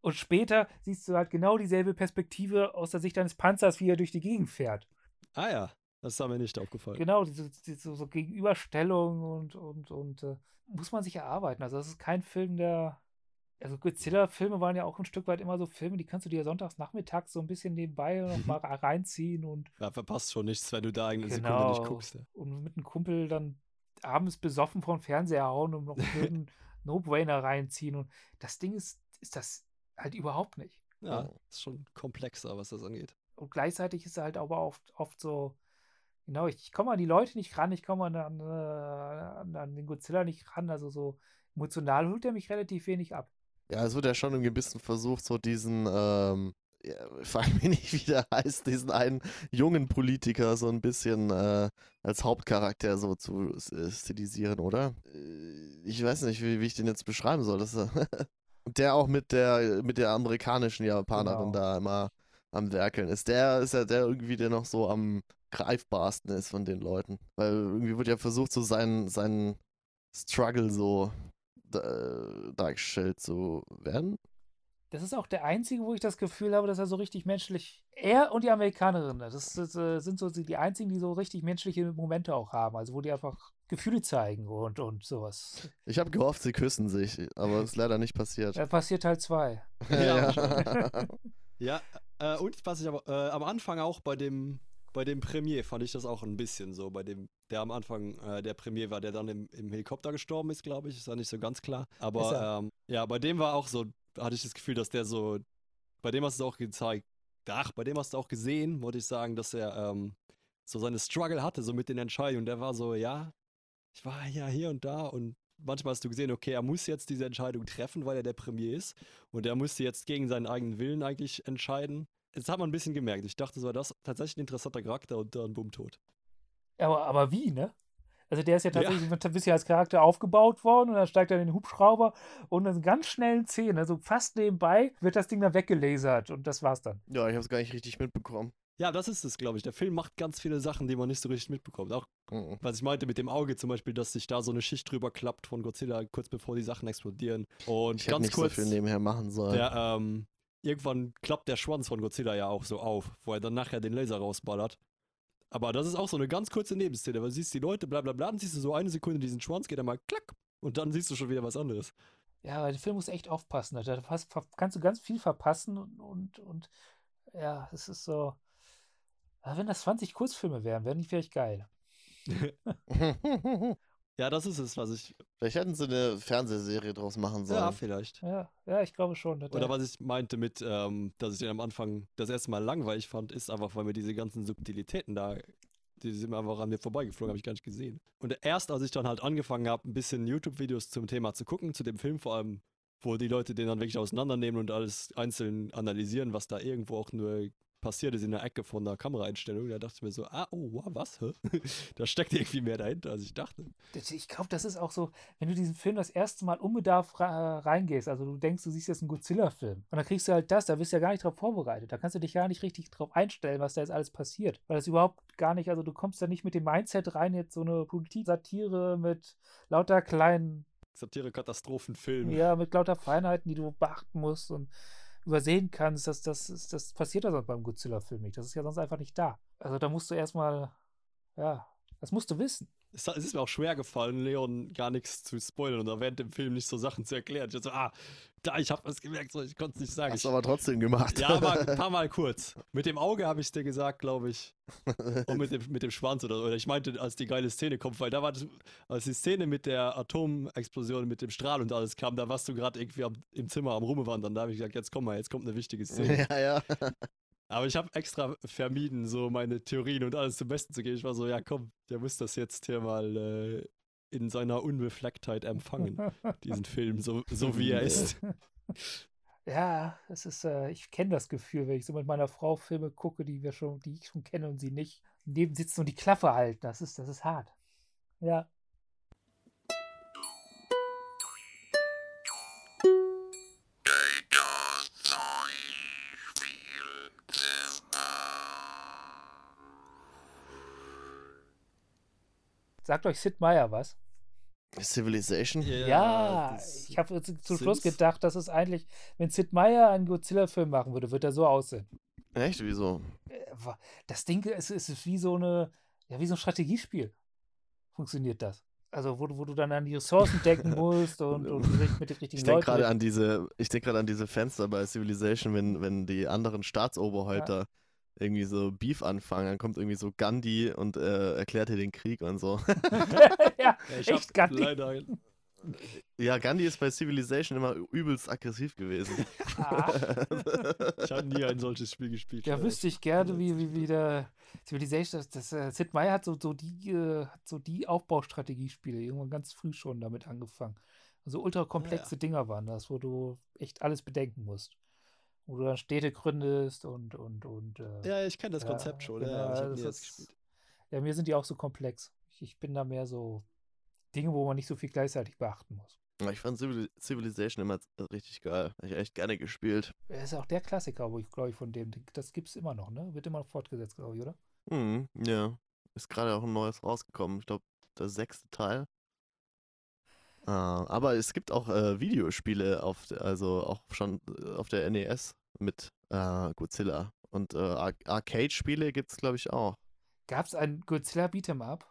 Und später siehst du halt genau dieselbe Perspektive aus der Sicht eines Panzers, wie er durch die Gegend fährt. ah ja, das ist mir nicht aufgefallen. Genau, diese, diese so Gegenüberstellung und, und, und äh, muss man sich erarbeiten. Also das ist kein Film, der. Also Godzilla-Filme waren ja auch ein Stück weit immer so Filme, die kannst du dir sonntags nachmittags so ein bisschen nebenbei noch mal reinziehen und Ja, verpasst schon nichts, wenn du da eine Sekunde Genau. nicht guckst. Ja. und mit einem Kumpel dann abends besoffen vor den Fernseher hauen und noch einen No-Brainer reinziehen. Und das Ding ist, ist das halt überhaupt nicht. Ja, Oh. ist schon komplexer, was das angeht. Und gleichzeitig ist er halt aber oft, oft so, genau, ich, ich komme an die Leute nicht ran, ich komme an, an, äh, an, an den Godzilla nicht ran. Also so emotional holt er mich relativ wenig ab. Ja, es wird ja schon im gewissen versucht, so diesen, ähm, ja, frag mich nicht, wie der heißt, diesen einen jungen Politiker so ein bisschen äh, als Hauptcharakter so zu äh, stilisieren, oder? Äh, Ich weiß nicht, wie, wie ich den jetzt beschreiben soll. Das, äh, der auch mit der, mit der amerikanischen Japanerin Genau. da immer am Werkeln ist. Der ist ja der irgendwie, der noch so am greifbarsten ist von den Leuten. Weil irgendwie wird ja versucht, so seinen, seinen Struggle so da- dargestellt zu werden. Das ist auch der einzige, wo ich das Gefühl habe, dass er so richtig menschlich. Er und die Amerikanerin, das, das äh, sind so die einzigen, die so richtig menschliche Momente auch haben. Also wo die einfach Gefühle zeigen und, und sowas. Ich habe gehofft, sie küssen sich, aber es ist leider nicht passiert. Da passiert Teil 2. Ja, Ja. Ja, äh, und was ich aber äh, am Anfang auch bei dem, bei dem Premier fand ich das auch ein bisschen so, bei dem, der am Anfang äh, der Premier war, der dann im, im Helikopter gestorben ist, glaube ich, ist ja nicht so ganz klar. Aber er. ähm, ja, bei dem war auch so, hatte ich das Gefühl, dass der so, bei dem hast du auch gezeigt, ach, bei dem hast du auch gesehen, wollte ich sagen, dass er ähm, so seine Struggle hatte, so mit den Entscheidungen. Der war so, ja, ich war ja hier und da und manchmal hast du gesehen, okay, er muss jetzt diese Entscheidung treffen, weil er der Premier ist. Und er musste jetzt gegen seinen eigenen Willen eigentlich entscheiden. Das hat man ein bisschen gemerkt. Ich dachte, so war das tatsächlich ein interessanter Charakter und dann bumm tot. Aber, aber wie, ne? Also der ist ja Ja. tatsächlich ein bisschen als Charakter aufgebaut worden und dann steigt er in den Hubschrauber und in ganz schnellen Szenen, also fast nebenbei, wird das Ding dann weggelasert und das war's dann. ja, ich habe es gar nicht richtig mitbekommen. Ja, das ist es, glaube ich. Der Film macht ganz viele Sachen, die man nicht so richtig mitbekommt. Auch Mhm. was ich meinte mit dem Auge zum Beispiel, dass sich da so eine Schicht drüber klappt von Godzilla, kurz bevor die Sachen explodieren. Und Ich hätte ganz nicht kurz, so viel nebenher machen sollen. der, ähm, irgendwann klappt der Schwanz von Godzilla ja auch so auf, wo er dann nachher den Laser rausballert. Aber das ist auch so eine ganz kurze Nebenszene, weil du siehst die Leute, bla bla bla, dann siehst du so eine Sekunde diesen Schwanz, geht er mal klack und dann siehst du schon wieder was anderes. Ja, aber der Film muss echt aufpassen. Da kannst du ganz viel verpassen und, und, und ja, es ist so. Ja, wenn das 20 Kurzfilme wären, wären die vielleicht geil. Ja, das ist es, was ich. Vielleicht hätten sie eine Fernsehserie draus machen Ja, sollen. vielleicht. Ja, ja, ich glaube schon. dass Oder der- was ich meinte mit, ähm, dass ich den am Anfang das erste Mal langweilig fand, ist einfach, weil mir diese ganzen Subtilitäten da, die sind mir einfach an mir vorbeigeflogen, habe ich gar nicht gesehen. Und erst als ich dann halt angefangen habe, ein bisschen YouTube-Videos zum Thema zu gucken, zu dem Film vor allem, wo die Leute den dann wirklich auseinandernehmen und alles einzeln analysieren, was da irgendwo auch nur passiert ist in der Ecke von der Kameraeinstellung, da dachte ich mir so, ah, oh, was? Hä? da steckt irgendwie mehr dahinter, als ich dachte. Ich glaube, das ist auch so, wenn du diesen Film das erste Mal unbedarft ra- reingehst, also du denkst, du siehst jetzt einen Godzilla-Film und dann kriegst du halt das, da bist du ja gar nicht drauf vorbereitet. Da kannst du dich gar nicht richtig drauf einstellen, was da jetzt alles passiert. Weil das überhaupt gar nicht, also du kommst da nicht mit dem Mindset rein, jetzt so eine Politik-Satire mit lauter kleinen, Satire-Katastrophenfilm. ja, mit lauter Feinheiten, die du beachten musst und übersehen kannst. Das, das, ist- das passiert sonst beim Godzilla-Film nicht. Das ist ja sonst einfach nicht da. Also da musst du erstmal, ja, das musst du wissen. Es, ist mir auch schwer gefallen, Leon gar nichts zu spoilern oder während dem Film nicht so Sachen zu erklären. Ich so, ah, da, ich hab was gemerkt, so, ich konnte es nicht sagen. Hast Ich, du aber trotzdem gemacht. ja, aber ein paar Mal kurz. Mit dem Auge habe ich es dir gesagt, glaube ich. Und mit dem, mit dem Schwanz oder so. Oder ich meinte, als die geile Szene kommt, weil da war das, als die Szene mit der Atomexplosion, mit dem Strahl und alles kam, da warst du gerade irgendwie am, im Zimmer am Rumwandern. Da habe ich gesagt, jetzt komm mal, jetzt kommt eine wichtige Szene. ja, ja. Aber ich habe extra vermieden, so meine Theorien und alles zum Besten zu geben. Ich war so, ja komm, der muss das jetzt hier mal äh, in seiner Unbeflecktheit empfangen, diesen Film, so, so wie er ist. Ja, es ist, äh, ich kenne das Gefühl, wenn ich so mit meiner Frau Filme gucke, die wir schon, die ich schon kenne und sie nicht, neben sitzen und die Klappe halten. Das ist, das ist hart. Ja. Sagt euch Sid Meier was? Civilization? Ja, das- ich habe zu, zu Schluss gedacht, dass es eigentlich, wenn Sid Meier einen Godzilla-Film machen würde, würde er so aussehen. Echt? Wieso? Äh, Das Ding ist, ist, ist wie so eine, ja, wie so ein Strategiespiel. Funktioniert das. Also, wo, du- wo du dann an die Ressourcen denken musst und, und mit den richtigen Ich denke Leuten. gerade an diese, ich denke gerade an diese Fenster bei Civilization, wenn, wenn die anderen Staatsoberhäupter irgendwie so Beef anfangen, dann kommt irgendwie so Gandhi und äh, erklärt dir den Krieg und so. ja, Ja, ich echt Gandhi. leider ja, Gandhi ist bei Civilization immer übelst aggressiv gewesen. Ah, Ich habe nie ein solches Spiel gespielt. ja, leider. wüsste ich gerne, wie, wie, wie der Civilization, das, das äh, Sid Meier hat so, so die, äh, hat so die Aufbaustrategiespiele irgendwann ganz früh schon damit angefangen. Also ultra komplexe Dinger waren das, wo du echt alles bedenken musst. Wo du dann Städte gründest und, und, und. Äh, Ja, ich kenne das Ja, Konzept schon. genau, ja, ich habe das nie das ist- gespielt. Ja, mir sind die auch so komplex. Ich, ich bin da mehr so Dinge, wo man nicht so viel gleichzeitig beachten muss. Ich fand Civil Civilization immer richtig geil. Hab ich echt gerne gespielt. Er ist auch der Klassiker, wo ich glaube ich von dem, das gibt es immer noch, ne? Wird immer noch fortgesetzt, glaube ich, oder? Mhm, ja. Ist gerade auch ein neues rausgekommen. Ich glaube, der sechste Teil. Äh, aber es gibt auch äh, Videospiele auf, der- also auch schon äh, auf der NES mit äh, Godzilla. Und äh, Ar Arcade-Spiele gibt es, glaube ich, auch. Gab es ein Godzilla Beat'em Up?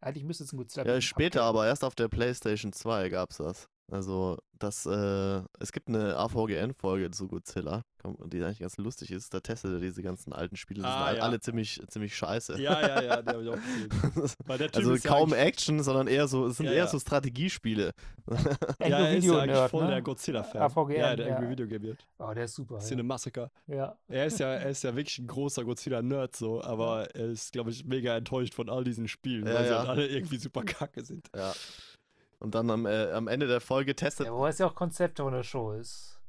Eigentlich müsste es ein Godzilla Ja, Beat'em Up später, geben. aber erst auf der PlayStation 2 gab es das. Also, das, äh, es gibt eine AVGN-Folge zu Godzilla, die eigentlich ganz lustig ist. Da testet er diese ganzen alten Spiele. Die Ah, sind ja. alle ziemlich, ziemlich scheiße. Ja, ja, ja, der habe ich auch gesehen. Weil der Typ Also ist ja kaum eigentlich- Action, sondern eher so, es sind Ja, eher ja. so Strategiespiele. Ja, er ist ja eigentlich voll ne? der Godzilla-Fan. AVGN, ja, der ja. Angry Video Game wird. Oh, der ist super. Ja. Cinemassacre. ja. Er ist ja, er ist ja wirklich ein großer Godzilla-Nerd so, aber er ist, glaube ich, mega enttäuscht von all diesen Spielen, Ja, weil sie ja. halt alle irgendwie super kacke sind. Ja. Und dann am, äh, am Ende der Folge testet. ja, wo es ja auch Konzept von der Show ist.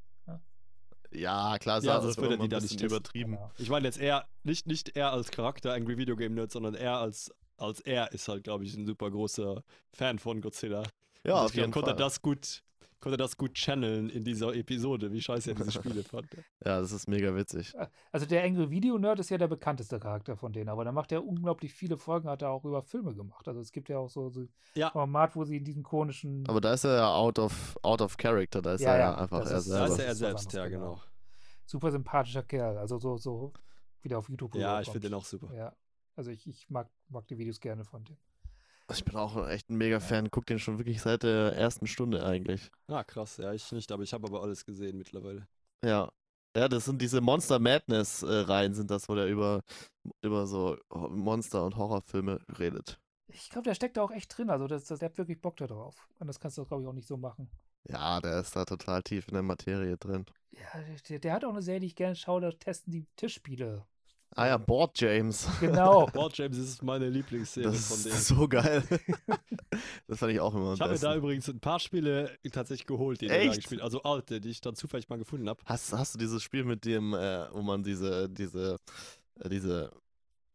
Ja, klar, Ja, ja, sonst das würde wird die ein da nicht übertrieben. Genau. Ich meine jetzt eher, nicht, nicht er als Charakter Angry Video Game Nerd, sondern er als, als er ist halt, glaube ich, ein super großer Fan von Godzilla. Ja, auf jeden konnte Fall. er das gut, konnte er das gut channeln in dieser Episode, wie scheiße er diese Spiele fand. Ja, das ist mega witzig. Also der Angry Video Nerd ist ja der bekannteste Charakter von denen, aber da macht er unglaublich viele Folgen, hat er auch über Filme gemacht. Also es gibt ja auch so, so Ja. Format, wo sie in diesem konischen. Aber da ist er ja out of, out of character, da ist Ja, er ja, ja, einfach er ist- Da selber. ist er was selbst, ja, genau. genau. super sympathischer Kerl. Also so, so wieder auf YouTube. Ja, ich finde den auch super. Ja. Also ich, ich mag, mag die Videos gerne von dem. Ich bin auch echt ein mega Fan, guck den schon wirklich seit der ersten Stunde eigentlich. Ah, krass, ja, ich nicht, aber ich habe aber alles gesehen mittlerweile. Ja. Ja, das sind diese Monster Madness äh, Reihen sind das, wo der über, über so Monster- und Horrorfilme redet. Ich glaube, der steckt da auch echt drin. Also das, das, der hat wirklich Bock da drauf. Und das kannst du, glaube ich, auch nicht so machen. Ja, der ist da total tief in der Materie drin. Ja, der, der hat auch eine Serie, die ich gerne schaue, da testen die Tischspiele. Ah ja, Board James. Genau. Board James ist meine Lieblingsserie Das von denen. ist so geil. das fand ich auch immer Ich habe mir da übrigens ein paar Spiele tatsächlich geholt, die er da gespielt Also alte, die ich dann zufällig mal gefunden habe. Hast, hast du dieses Spiel mit dem, äh, wo man diese, diese, äh, diese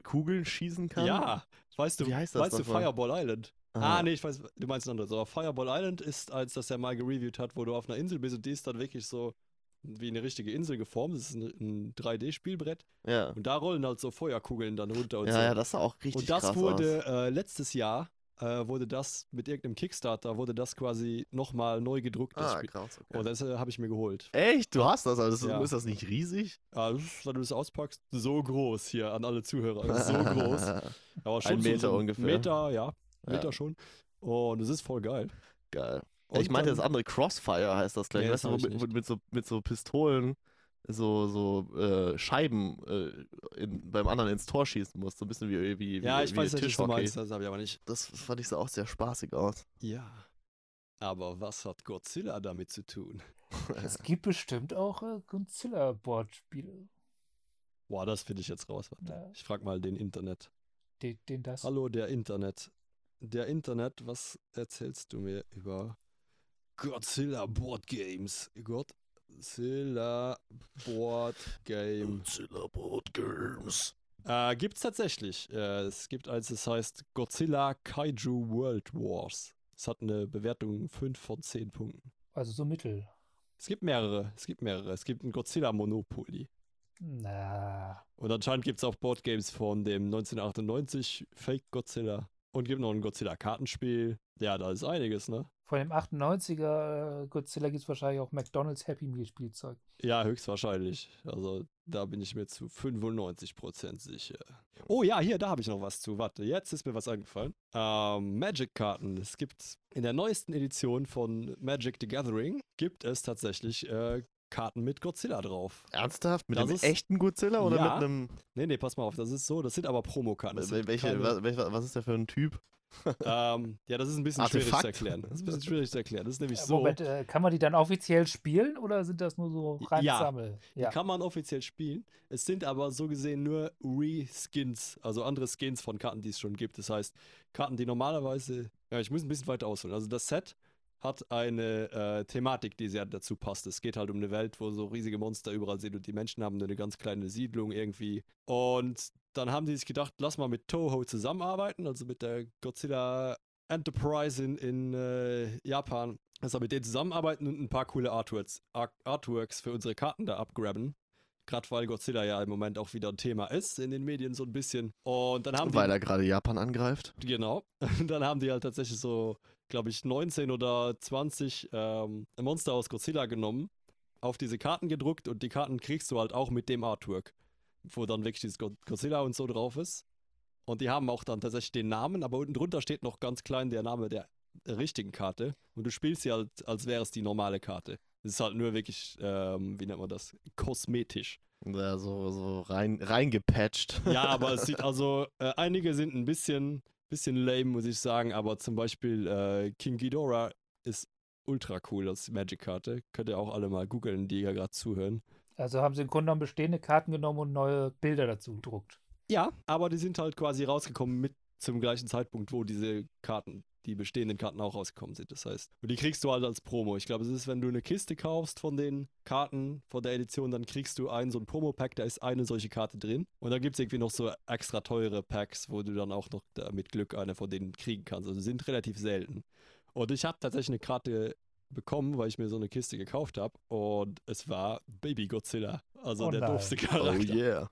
Kugeln schießen kann? Ja, weißt du, Wie heißt das weißt du? Fireball Island? Aha. Ah, nee, ich weiß, du meinst ein anderes. Aber Fireball Island ist, als das er mal gereviewt hat, wo du auf einer Insel bist und die ist dann wirklich so wie eine richtige Insel geformt. Das ist ein, ein 3D-Spielbrett. Ja. Und da rollen halt so Feuerkugeln dann runter und Ja, so. ja, das sah auch richtig und das krass wurde äh, letztes Jahr, äh, wurde das mit irgendeinem Kickstarter, wurde das quasi nochmal neu gedruckt. Ah, Spiel. krass. Okay. Und das äh, habe ich mir geholt. Echt? Du hast das? Also Ja. ist das nicht riesig? Ja, wenn du das auspackst, so groß hier an alle Zuhörer. So groß. Aber schon Ein so- Meter so ungefähr. Meter, ja. Ja. Meter schon. Und es ist voll geil. Geil. Und ich meinte das andere Crossfire heißt das gleich. Nee, weißt das du, mit, nicht. mit, so, mit so Pistolen so, so äh, Scheiben äh, in, beim anderen ins Tor schießen musst. So ein bisschen wie, wie, Ja, wie, ich wie weiß nicht, was du Tischhockey. meinst, das habe ich aber nicht. Das fand ich sah auch sehr spaßig aus. Ja. Aber was hat Godzilla damit zu tun? Es gibt bestimmt auch äh, Godzilla-Board-Spiele. Boah, das finde ich jetzt raus. Warte. Ja. Ich frage mal den Internet. Den, den das. Hallo, der Internet. Der Internet, was erzählst du mir über Godzilla Board Games? Godzilla Board Game. Godzilla Board Games. Äh, gibt's tatsächlich. Äh, es gibt eins, das heißt Godzilla Kaiju World Wars. Es hat eine Bewertung 5 von 10 Punkten. Also so mittel. Es gibt mehrere. Es gibt mehrere. Es gibt ein Godzilla Monopoly. Na. Und anscheinend gibt es auch Boardgames von dem 1998 Fake Godzilla. Und gibt noch ein Godzilla-Kartenspiel. Ja, da ist einiges, ne? Von dem 98er äh, Godzilla gibt es wahrscheinlich auch McDonalds Happy Meal Spielzeug. Ja, höchstwahrscheinlich. Also da bin ich mir zu 95% sicher. Oh ja, hier, da habe ich noch was zu. Warte, jetzt ist mir was eingefallen. Ähm, Magic-Karten. Es gibt in der neuesten Edition von Magic the Gathering gibt es tatsächlich äh, Karten mit Godzilla drauf. Ernsthaft? Mit Das einem ist- echten Godzilla oder Ja. mit einem. Nee, nee, pass mal auf, das ist so, das sind aber Promokarten. Das Welche, keine- was, welche- was ist der für ein Typ? ähm, ja, das ist ein bisschen schwierig zu Artefakt? erklären. Das ist ein bisschen schwierig zu erklären. Das ist nämlich Äh, so. Moment, äh, kann man die dann offiziell spielen oder sind das nur so rein Ja. Sammel? Die kann man offiziell spielen. Es sind aber so gesehen nur Reskins, also andere Skins von Karten, die es schon gibt. Das heißt, Karten, die normalerweise. Ja, ich muss ein bisschen weiter ausholen. Also das Set hat eine äh, Thematik, die sehr dazu passt. Es geht halt um eine Welt, wo so riesige Monster überall sind und die Menschen haben nur eine ganz kleine Siedlung irgendwie. Und dann haben die sich gedacht, lass mal mit Toho zusammenarbeiten, also mit der Godzilla Enterprise in, in äh, Japan. Mal mit denen zusammenarbeiten und ein paar coole Artworks, Art Artworks für unsere Karten da abgraben. Gerade weil Godzilla ja im Moment auch wieder ein Thema ist in den Medien so ein bisschen. Und dann haben Weil die. er gerade Japan angreift. Genau. Und dann haben die halt tatsächlich so, glaube ich, 19 oder 20 ähm, Monster aus Godzilla genommen, auf diese Karten gedruckt und die Karten kriegst du halt auch mit dem Artwork, wo dann wirklich dieses Go- Godzilla und so drauf ist. Und die haben auch dann tatsächlich den Namen, aber unten drunter steht noch ganz klein der Name der richtigen Karte. Und du spielst sie halt, als wäre es die normale Karte. Es ist halt nur wirklich, ähm, wie nennt man das, kosmetisch. Ja, so, so rein, reingepatcht. Ja, aber es sieht also, äh, einige sind ein bisschen, bisschen lame, muss ich sagen, aber zum Beispiel äh, King Ghidorah ist ultra cool als Magic-Karte. Könnt ihr auch alle mal googeln, die ja gerade zuhören. Also haben sie im Grunde genommen bestehende Karten genommen und neue Bilder dazu gedruckt. Ja, aber die sind halt quasi rausgekommen mit zum gleichen Zeitpunkt, wo diese Karten, die bestehenden Karten auch rausgekommen sind. Das heißt, und die kriegst du halt als Promo. Ich glaube, es ist, wenn du eine Kiste kaufst von den Karten von der Edition, dann kriegst du einen so ein Promo-Pack, da ist eine solche Karte drin. Und dann gibt es irgendwie noch so extra teure Packs, wo du dann auch noch da mit Glück eine von denen kriegen kannst. Also sind relativ selten. Und ich habe tatsächlich eine Karte bekommen, weil ich mir so eine Kiste gekauft habe. Und es war Baby Godzilla. Also Oh der doofste Oh Charakter. yeah.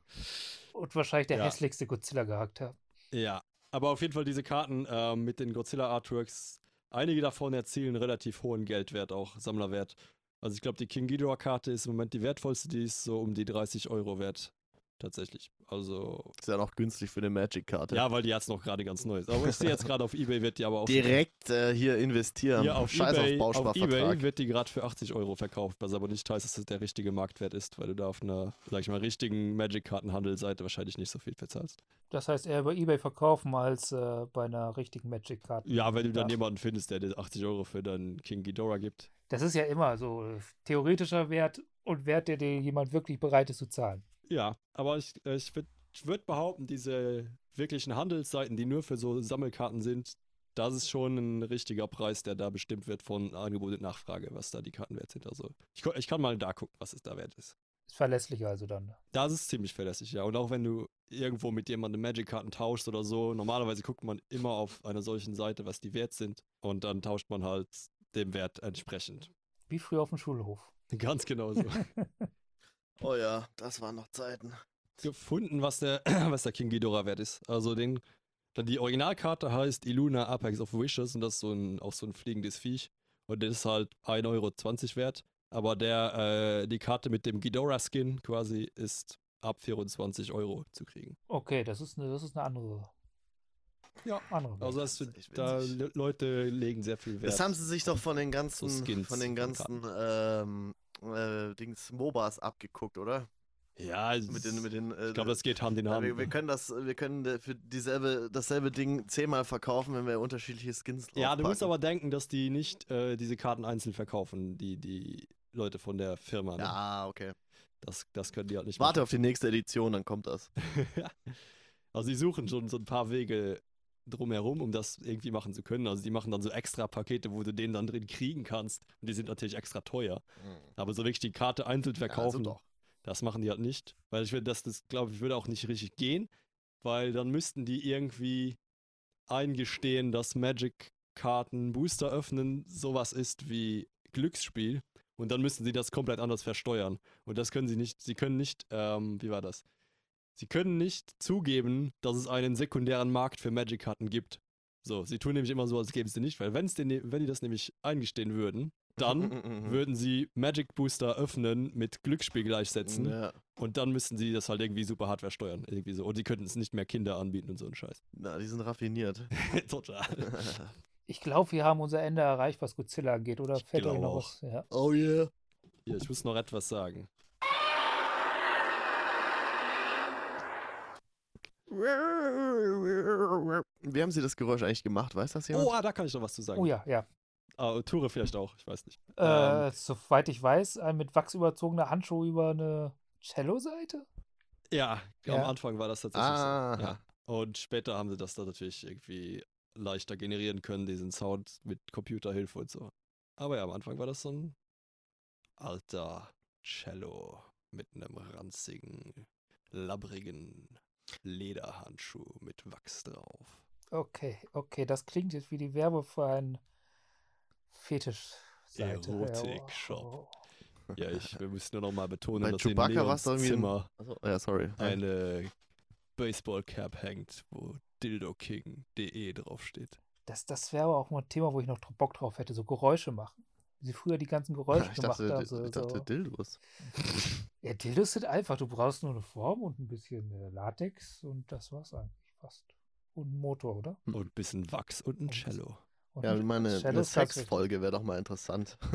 Und wahrscheinlich der Ja. hässlichste Godzilla gehabt hat. Ja, aber auf jeden Fall diese Karten ähm, mit den Godzilla-Artworks, einige davon erzielen relativ hohen Geldwert, auch Sammlerwert. Also ich glaube, die King Ghidorah-Karte ist im Moment die wertvollste, die ist so um die 30 Euro wert. Tatsächlich. Also, Ist ja noch günstig für eine Magic-Karte. ja, weil die jetzt noch gerade ganz neu ist. Aber ich sehe jetzt gerade auf Ebay wird die aber auch Direkt äh, hier investieren. hier auf Scheiß eBay, auf auf eBay wird die gerade für 80 Euro verkauft, was aber nicht heißt, dass das der richtige Marktwert ist, weil du da auf einer, sag ich mal, richtigen Magic-Kartenhandelsseite wahrscheinlich nicht so viel verzahlst. Das heißt, eher über Ebay verkaufen als äh, bei einer richtigen Magic-Karte. Ja, wenn du dann Ja. jemanden findest, der dir 80 Euro für deinen King Ghidorah gibt. Das ist ja immer so äh, theoretischer Wert und Wert, der dir jemand wirklich bereit ist zu zahlen. Ja, aber ich, äh, ich würde würd behaupten, diese wirklichen Handelsseiten, die nur für so Sammelkarten sind, das ist schon ein richtiger Preis, der da bestimmt wird von Angebot und Nachfrage, was da die Karten wert sind. Also ich, ich kann mal da gucken, was es da wert ist. Ist verlässlicher also dann. Das ist ziemlich verlässlich, ja. Und auch wenn du irgendwo mit jemandem Magic-Karten tauschst oder so, normalerweise guckt man immer auf einer solchen Seite, was die wert sind. Und dann tauscht man halt dem Wert entsprechend. Wie früher auf dem Schulhof. Ganz genau so. Oh ja, das waren noch Zeiten. gefunden, was der, was der King Ghidorah wert ist. Also den, dann die Originalkarte heißt Illuna Apex of Wishes und das ist so ein, auch so ein fliegendes Viech. Und das ist halt 1,20 Euro wert. Aber der, äh, die Karte mit dem Ghidorah-Skin quasi ist ab 24 Euro zu kriegen. Okay, das ist eine, das ist eine andere. Ja, Andere. Also das, ist echt da. Le- Leute legen sehr viel Wert. Das haben sie sich doch von den ganzen, Skins von den ganzen ähm, äh, Dings MOBAs abgeguckt, oder? ja, Mit den, mit den, äh, ich glaube, das geht Hand in Hand. wir, wir können das, wir können für dieselbe, dasselbe Ding zehnmal verkaufen, wenn wir unterschiedliche Skins ja, du musst aber denken, dass die nicht äh, diese Karten einzeln verkaufen, die, die Leute von der Firma. Ne? Ja, okay. Das, das können die halt nicht Warte auf die nächste Edition, dann kommt das. also sie suchen schon so ein paar Wege drumherum, um das irgendwie machen zu können. Also die machen dann so extra Pakete, wo du den dann drin kriegen kannst. Und die sind natürlich extra teuer. Aber so wirklich die Karte einzeln verkaufen, Ja, also das machen die halt nicht. Weil ich würde, das, das glaube ich, würde auch nicht richtig gehen. Weil dann müssten die irgendwie eingestehen, dass Magic-Karten Booster öffnen sowas ist wie Glücksspiel. Und dann müssten sie das komplett anders versteuern. Und das können sie nicht. Sie können nicht, ähm, wie war das? Sie können nicht zugeben, dass es einen sekundären Markt für Magic-Karten gibt. So, sie tun nämlich immer so, als gäbe es den nicht, weil wenn's den, ne- wenn die das nämlich eingestehen würden, dann würden sie Magic Booster öffnen, mit Glücksspiel gleichsetzen Ja. und dann müssten sie das halt irgendwie super Hardware steuern. Irgendwie so. Und sie könnten es nicht mehr Kinder anbieten und so ein Scheiß. Na, die sind raffiniert. Total. Ich glaube, wir haben unser Ende erreicht, was Godzilla angeht, oder? Fällt euch noch auch. was? Ja. oh yeah. Hier, ich muss noch etwas sagen. Wie haben sie das Geräusch eigentlich gemacht? Weiß das jemand? Oh, ah, da kann ich noch was zu sagen. Oh ja, ja. Ah, Ture vielleicht auch, ich weiß nicht. Äh, Ähm, soweit ich weiß, ein mit Wachs überzogener Handschuh über eine Cello-Seite? ja, am Ja. Anfang war das tatsächlich Aha. so. Ja. Und später haben sie das dann natürlich irgendwie leichter generieren können, diesen Sound mit Computerhilfe und so. Aber ja, am Anfang war das so ein alter Cello mit einem ranzigen, labbrigen Lederhandschuh mit Wachs drauf. Okay, okay, das klingt jetzt wie die Werbe für einen Fetisch. Erotik-Shop. Ja, ich, wir müssen nur noch mal betonen, Bei dass in Chewbacca Leons war's doch irgendwie ein- Zimmer Achso, ja, sorry. eine Baseballcap hängt, wo dildoking.de draufsteht. Das, das wäre aber auch mal ein Thema, wo ich noch Bock drauf hätte, so Geräusche machen. Wie sie früher die ganzen Geräusche ich gemacht dachte, haben. So, ich dachte so. Dildos. Ja, Dildos sind einfach. Du brauchst nur eine Form und ein bisschen äh, Latex und das war's eigentlich fast. Und einen Motor, oder? Und ein bisschen Wachs und ein Und Cello. Und Ja, ein wie meine Cello eine. Sexfolge wäre doch mal interessant.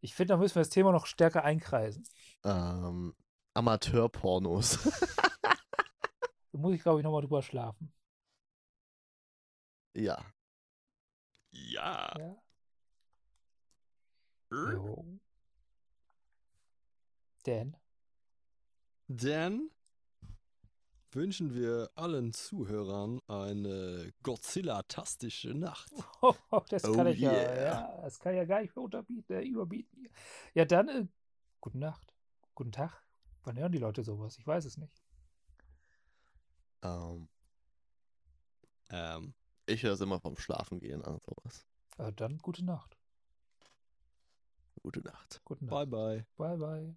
Ich finde, da müssen wir das Thema noch stärker einkreisen. ähm, Amateurpornos. Da muss ich, glaube ich, nochmal drüber schlafen. ja. Ja. Ja. Jo. Dan? Dann wünschen wir allen Zuhörern eine Godzilla-tastische Nacht. Oh, das kann Oh ich ja, yeah. ja, das kann ich ja gar nicht mehr unterbieten, äh, überbieten. Ja, dann, äh, gute Nacht. Guten Tag. Wann hören die Leute sowas? Ich weiß es nicht. Ähm, Ähm, ich höre es immer vom Schlafen gehen an sowas. Äh, dann gute Nacht. Gute Nacht. Gute bye Nacht. bye. Bye, bye. Eine